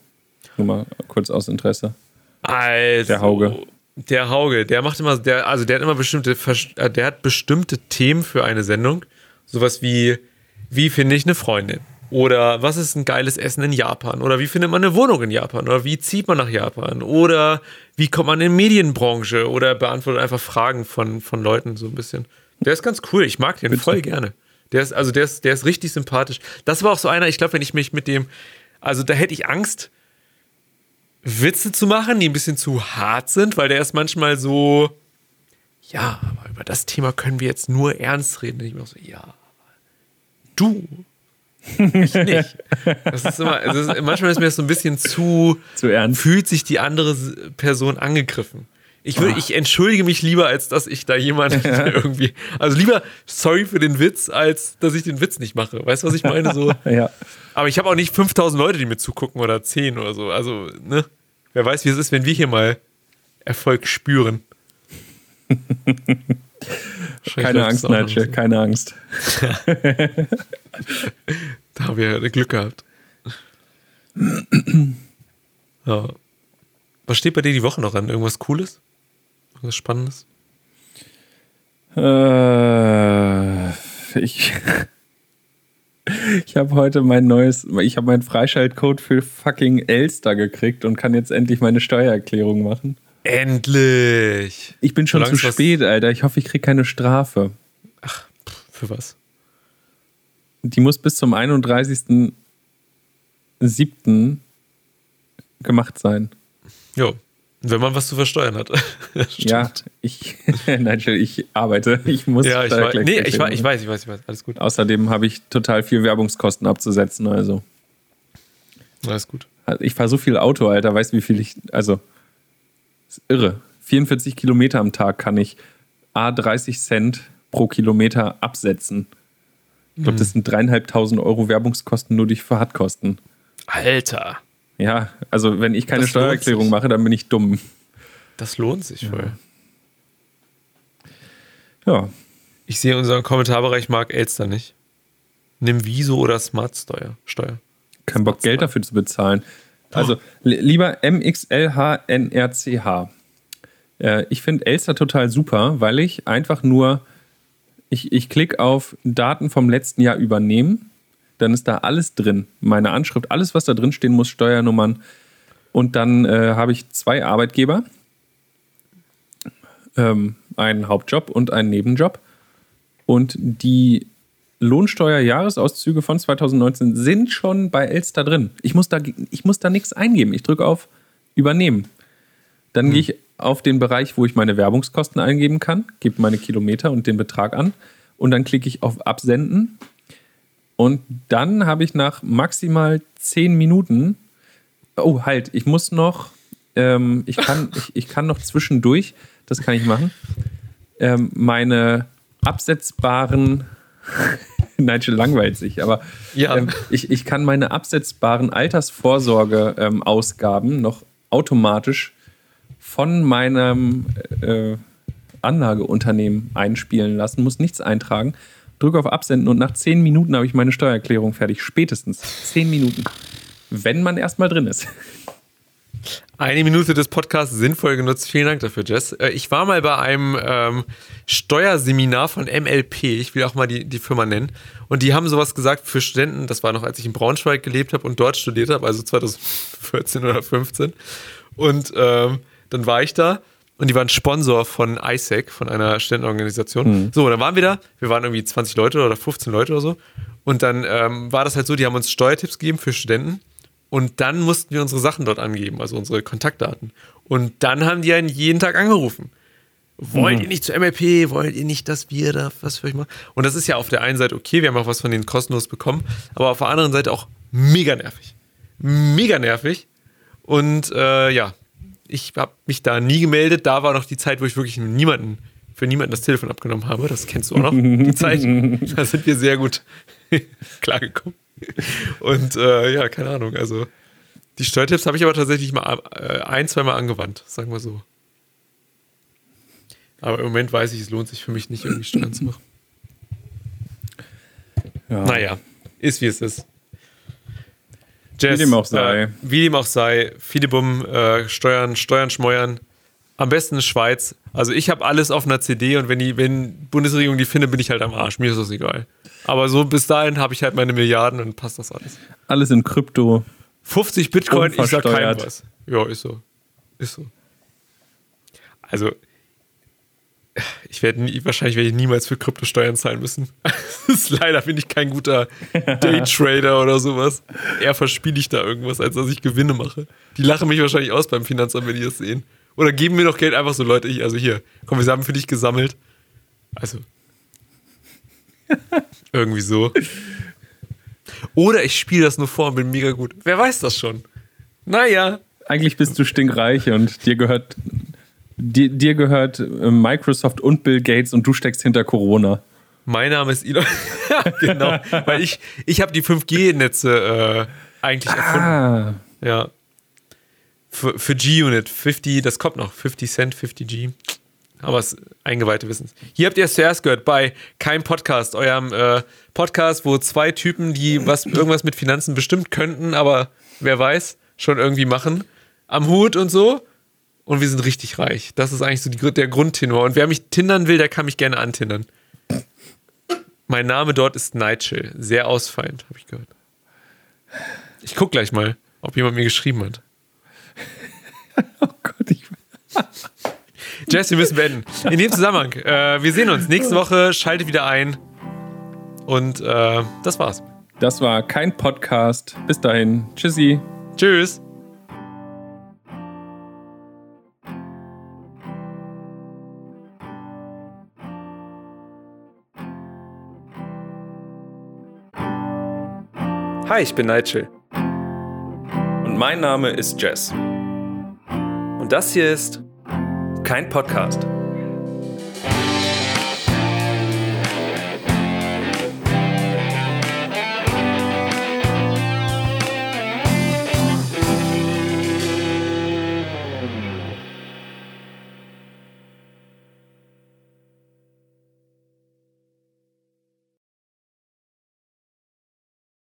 Nur mal kurz aus Interesse. Also, der Hauge. Der Hauge, der macht immer, der, also der hat immer bestimmte, äh, der hat bestimmte Themen für eine Sendung. Sowas wie, wie finde ich eine Freundin? Oder was ist ein geiles Essen in Japan? Oder wie findet man eine Wohnung in Japan? Oder wie zieht man nach Japan? Oder wie kommt man in die Medienbranche? Oder beantwortet einfach Fragen von, von Leuten so ein bisschen. Der ist ganz cool. Ich mag den Bitte. voll gerne. Der ist, also der ist, der ist richtig sympathisch. Das war auch so einer, ich glaube, wenn ich mich mit dem, also da hätte ich Angst, Witze zu machen, die ein bisschen zu hart sind, weil der ist manchmal so, ja, aber über das Thema können wir jetzt nur ernst reden. Und ich mir auch so, ja, du. Ich nicht. Das ist immer, das ist, manchmal ist mir das so ein bisschen zu, zu ernst. Fühlt sich die andere Person angegriffen. Ich, will, ich entschuldige mich lieber, als dass ich da jemand (laughs) irgendwie. Also lieber sorry für den Witz, als dass ich den Witz nicht mache. Weißt du, was ich meine? So. (laughs) ja. Aber ich habe auch nicht 5000 Leute, die mir zugucken oder 10 oder so. Also, ne? Wer weiß, wie es ist, wenn wir hier mal Erfolg spüren. (laughs) keine Angst, Nigel, keine Angst. da haben wir Glück gehabt. (clears throat) ja. Was steht bei dir die Woche noch an? Irgendwas Cooles? Was Spannendes? Äh, ich ich habe heute mein neues, ich habe meinen Freischaltcode für fucking Elster gekriegt und kann jetzt endlich meine Steuererklärung machen. Endlich! Ich bin schon Solange zu spät, Alter. Ich hoffe, ich kriege keine Strafe. Ach, für was? Die muss bis zum 31.07. gemacht sein. Jo, wenn man was zu versteuern hat. (laughs) ja, ich, (laughs) Nigel, ich arbeite. Ich muss ja, ich weiß, nee, ich weiß, ich weiß, ich weiß, ich weiß, alles gut. Außerdem habe ich total viel Werbungskosten abzusetzen, also. Alles gut. Ich fahre so viel Auto, Alter, weißt du, wie viel ich, also, ist irre. 44 Kilometer am Tag kann ich A 30 Cent pro Kilometer absetzen. Ich glaube, das mhm. sind dreieinhalbtausend Euro Werbungskosten nur durch Fahrtkosten. Alter. Ja, also wenn ich keine das Steuererklärung mache, dann bin ich dumm. Das lohnt sich voll. Ja. Ich sehe unseren Kommentarbereich Mark Elster nicht. Nimm Viso oder Smart Steuer. Steuer. Kein Bock, Geld dafür zu bezahlen. Also oh. lieber MXLHNRCH. Äh, ich finde Elster total super, weil ich einfach nur, ich, ich klicke auf Daten vom letzten Jahr übernehmen dann ist da alles drin. Meine Anschrift, alles, was da drin stehen muss, Steuernummern. Und dann äh, habe ich zwei Arbeitgeber. Ähm, einen Hauptjob und einen Nebenjob. Und die Lohnsteuer-Jahresauszüge von 2019 sind schon bei Elster drin. Ich muss da, ich muss da nichts eingeben. Ich drücke auf Übernehmen. Dann hm. gehe ich auf den Bereich, wo ich meine Werbungskosten eingeben kann, gebe meine Kilometer und den Betrag an und dann klicke ich auf Absenden. Und dann habe ich nach maximal 10 Minuten, oh halt, ich muss noch, ähm, ich, kann, (laughs) ich, ich kann noch zwischendurch, das kann ich machen, ähm, meine absetzbaren (laughs) Nigel langweilt sich, aber ja. ähm, ich, ich kann meine absetzbaren Altersvorsorge-Ausgaben ähm, noch automatisch von meinem äh, Anlageunternehmen einspielen lassen, muss nichts eintragen, drücke auf Absenden und nach zehn Minuten habe ich meine Steuererklärung fertig. Spätestens zehn Minuten. Wenn man erstmal drin ist. Eine Minute des Podcasts sinnvoll genutzt. Vielen Dank dafür, Jess. Äh, ich war mal bei einem ähm, Steuerseminar von MLP. Ich will auch mal die, die Firma nennen. Und die haben sowas gesagt für Studenten. Das war noch, als ich in Braunschweig gelebt habe und dort studiert habe, also 2014 oder 15. Und ähm, dann war ich da und die waren Sponsor von ISEC, von einer Studentenorganisation. Mhm. So, dann waren wir da. Wir waren irgendwie 20 Leute oder 15 Leute oder so. Und dann ähm, war das halt so, die haben uns Steuertipps gegeben für Studenten. Und dann mussten wir unsere Sachen dort angeben, also unsere Kontaktdaten. Und dann haben die einen jeden Tag angerufen. Wollt mhm. ihr nicht zur MLP? Wollt ihr nicht, dass wir da was für euch machen? Und das ist ja auf der einen Seite okay, wir haben auch was von denen kostenlos bekommen, aber auf der anderen Seite auch mega nervig. Mega nervig. Und äh, ja, ich habe mich da nie gemeldet. Da war noch die Zeit, wo ich wirklich niemanden, für niemanden das Telefon abgenommen habe. Das kennst du auch noch, die Zeit. (laughs) Da sind wir sehr gut (laughs) klargekommen. Und äh, ja, keine Ahnung. Also die Steuertipps habe ich aber tatsächlich mal äh, ein, zweimal angewandt, sagen wir so. Aber im Moment weiß ich, es lohnt sich für mich nicht, irgendwie Steuern zu machen. Ja. Naja, ist wie es ist. Jazz, wie dem auch sei. Äh, wie dem auch sei. Fidibum, äh, Steuern, Steuern schmeuern. Am besten in Schweiz. Also ich habe alles auf einer CD und wenn die wenn Bundesregierung die findet, bin ich halt am Arsch. Mir ist das egal. Aber so bis dahin habe ich halt meine Milliarden und passt das alles. Alles in Krypto. 50 Bitcoin, ich sag keinem was. Ja, ist so. Ist so. Also, ich werde nie, wahrscheinlich werde ich niemals für Kryptosteuern zahlen müssen. (laughs) ist leider bin ich kein guter Daytrader oder sowas. Eher verspiele ich da irgendwas, als dass ich Gewinne mache. Die lachen mich wahrscheinlich aus beim Finanzamt, wenn die das sehen. Oder geben mir noch Geld einfach so, Leute, ich, also hier, komm, wir haben für dich gesammelt. Also. (laughs) irgendwie so. Oder ich spiele das nur vor und bin mega gut. Wer weiß das schon? Naja. Eigentlich bist du stinkreich und dir gehört dir, dir gehört äh, Microsoft und Bill Gates und du steckst hinter Corona. Mein Name ist Elon. (laughs) genau, weil ich, ich habe die 5G-Netze äh, eigentlich erfunden. Ah. Ja. Für, für G-Unit, 50, das kommt noch, 50 Cent, 50G. Aber es eingeweihte Wissens. Hier habt ihr es zuerst gehört bei Kein Podcast, eurem äh, Podcast, wo zwei Typen, die was irgendwas mit Finanzen bestimmt könnten, aber wer weiß, schon irgendwie machen, am Hut und so und wir sind richtig reich. Das ist eigentlich so die, der Grundtenor. Und wer mich tindern will, der kann mich gerne antindern. Mein Name dort ist Nigel. Sehr ausfallend, habe ich gehört. Ich guck gleich mal, ob jemand mir geschrieben hat. (laughs) oh Gott, ich. Jess, wir müssen beenden. In dem Zusammenhang, äh, wir sehen uns nächste Woche. Schaltet wieder ein. Und äh, das war's. Das war kein Podcast. Bis dahin. Tschüssi. Tschüss. Hi, ich bin Nigel. Und mein Name ist Jess. Und das hier ist kein Podcast.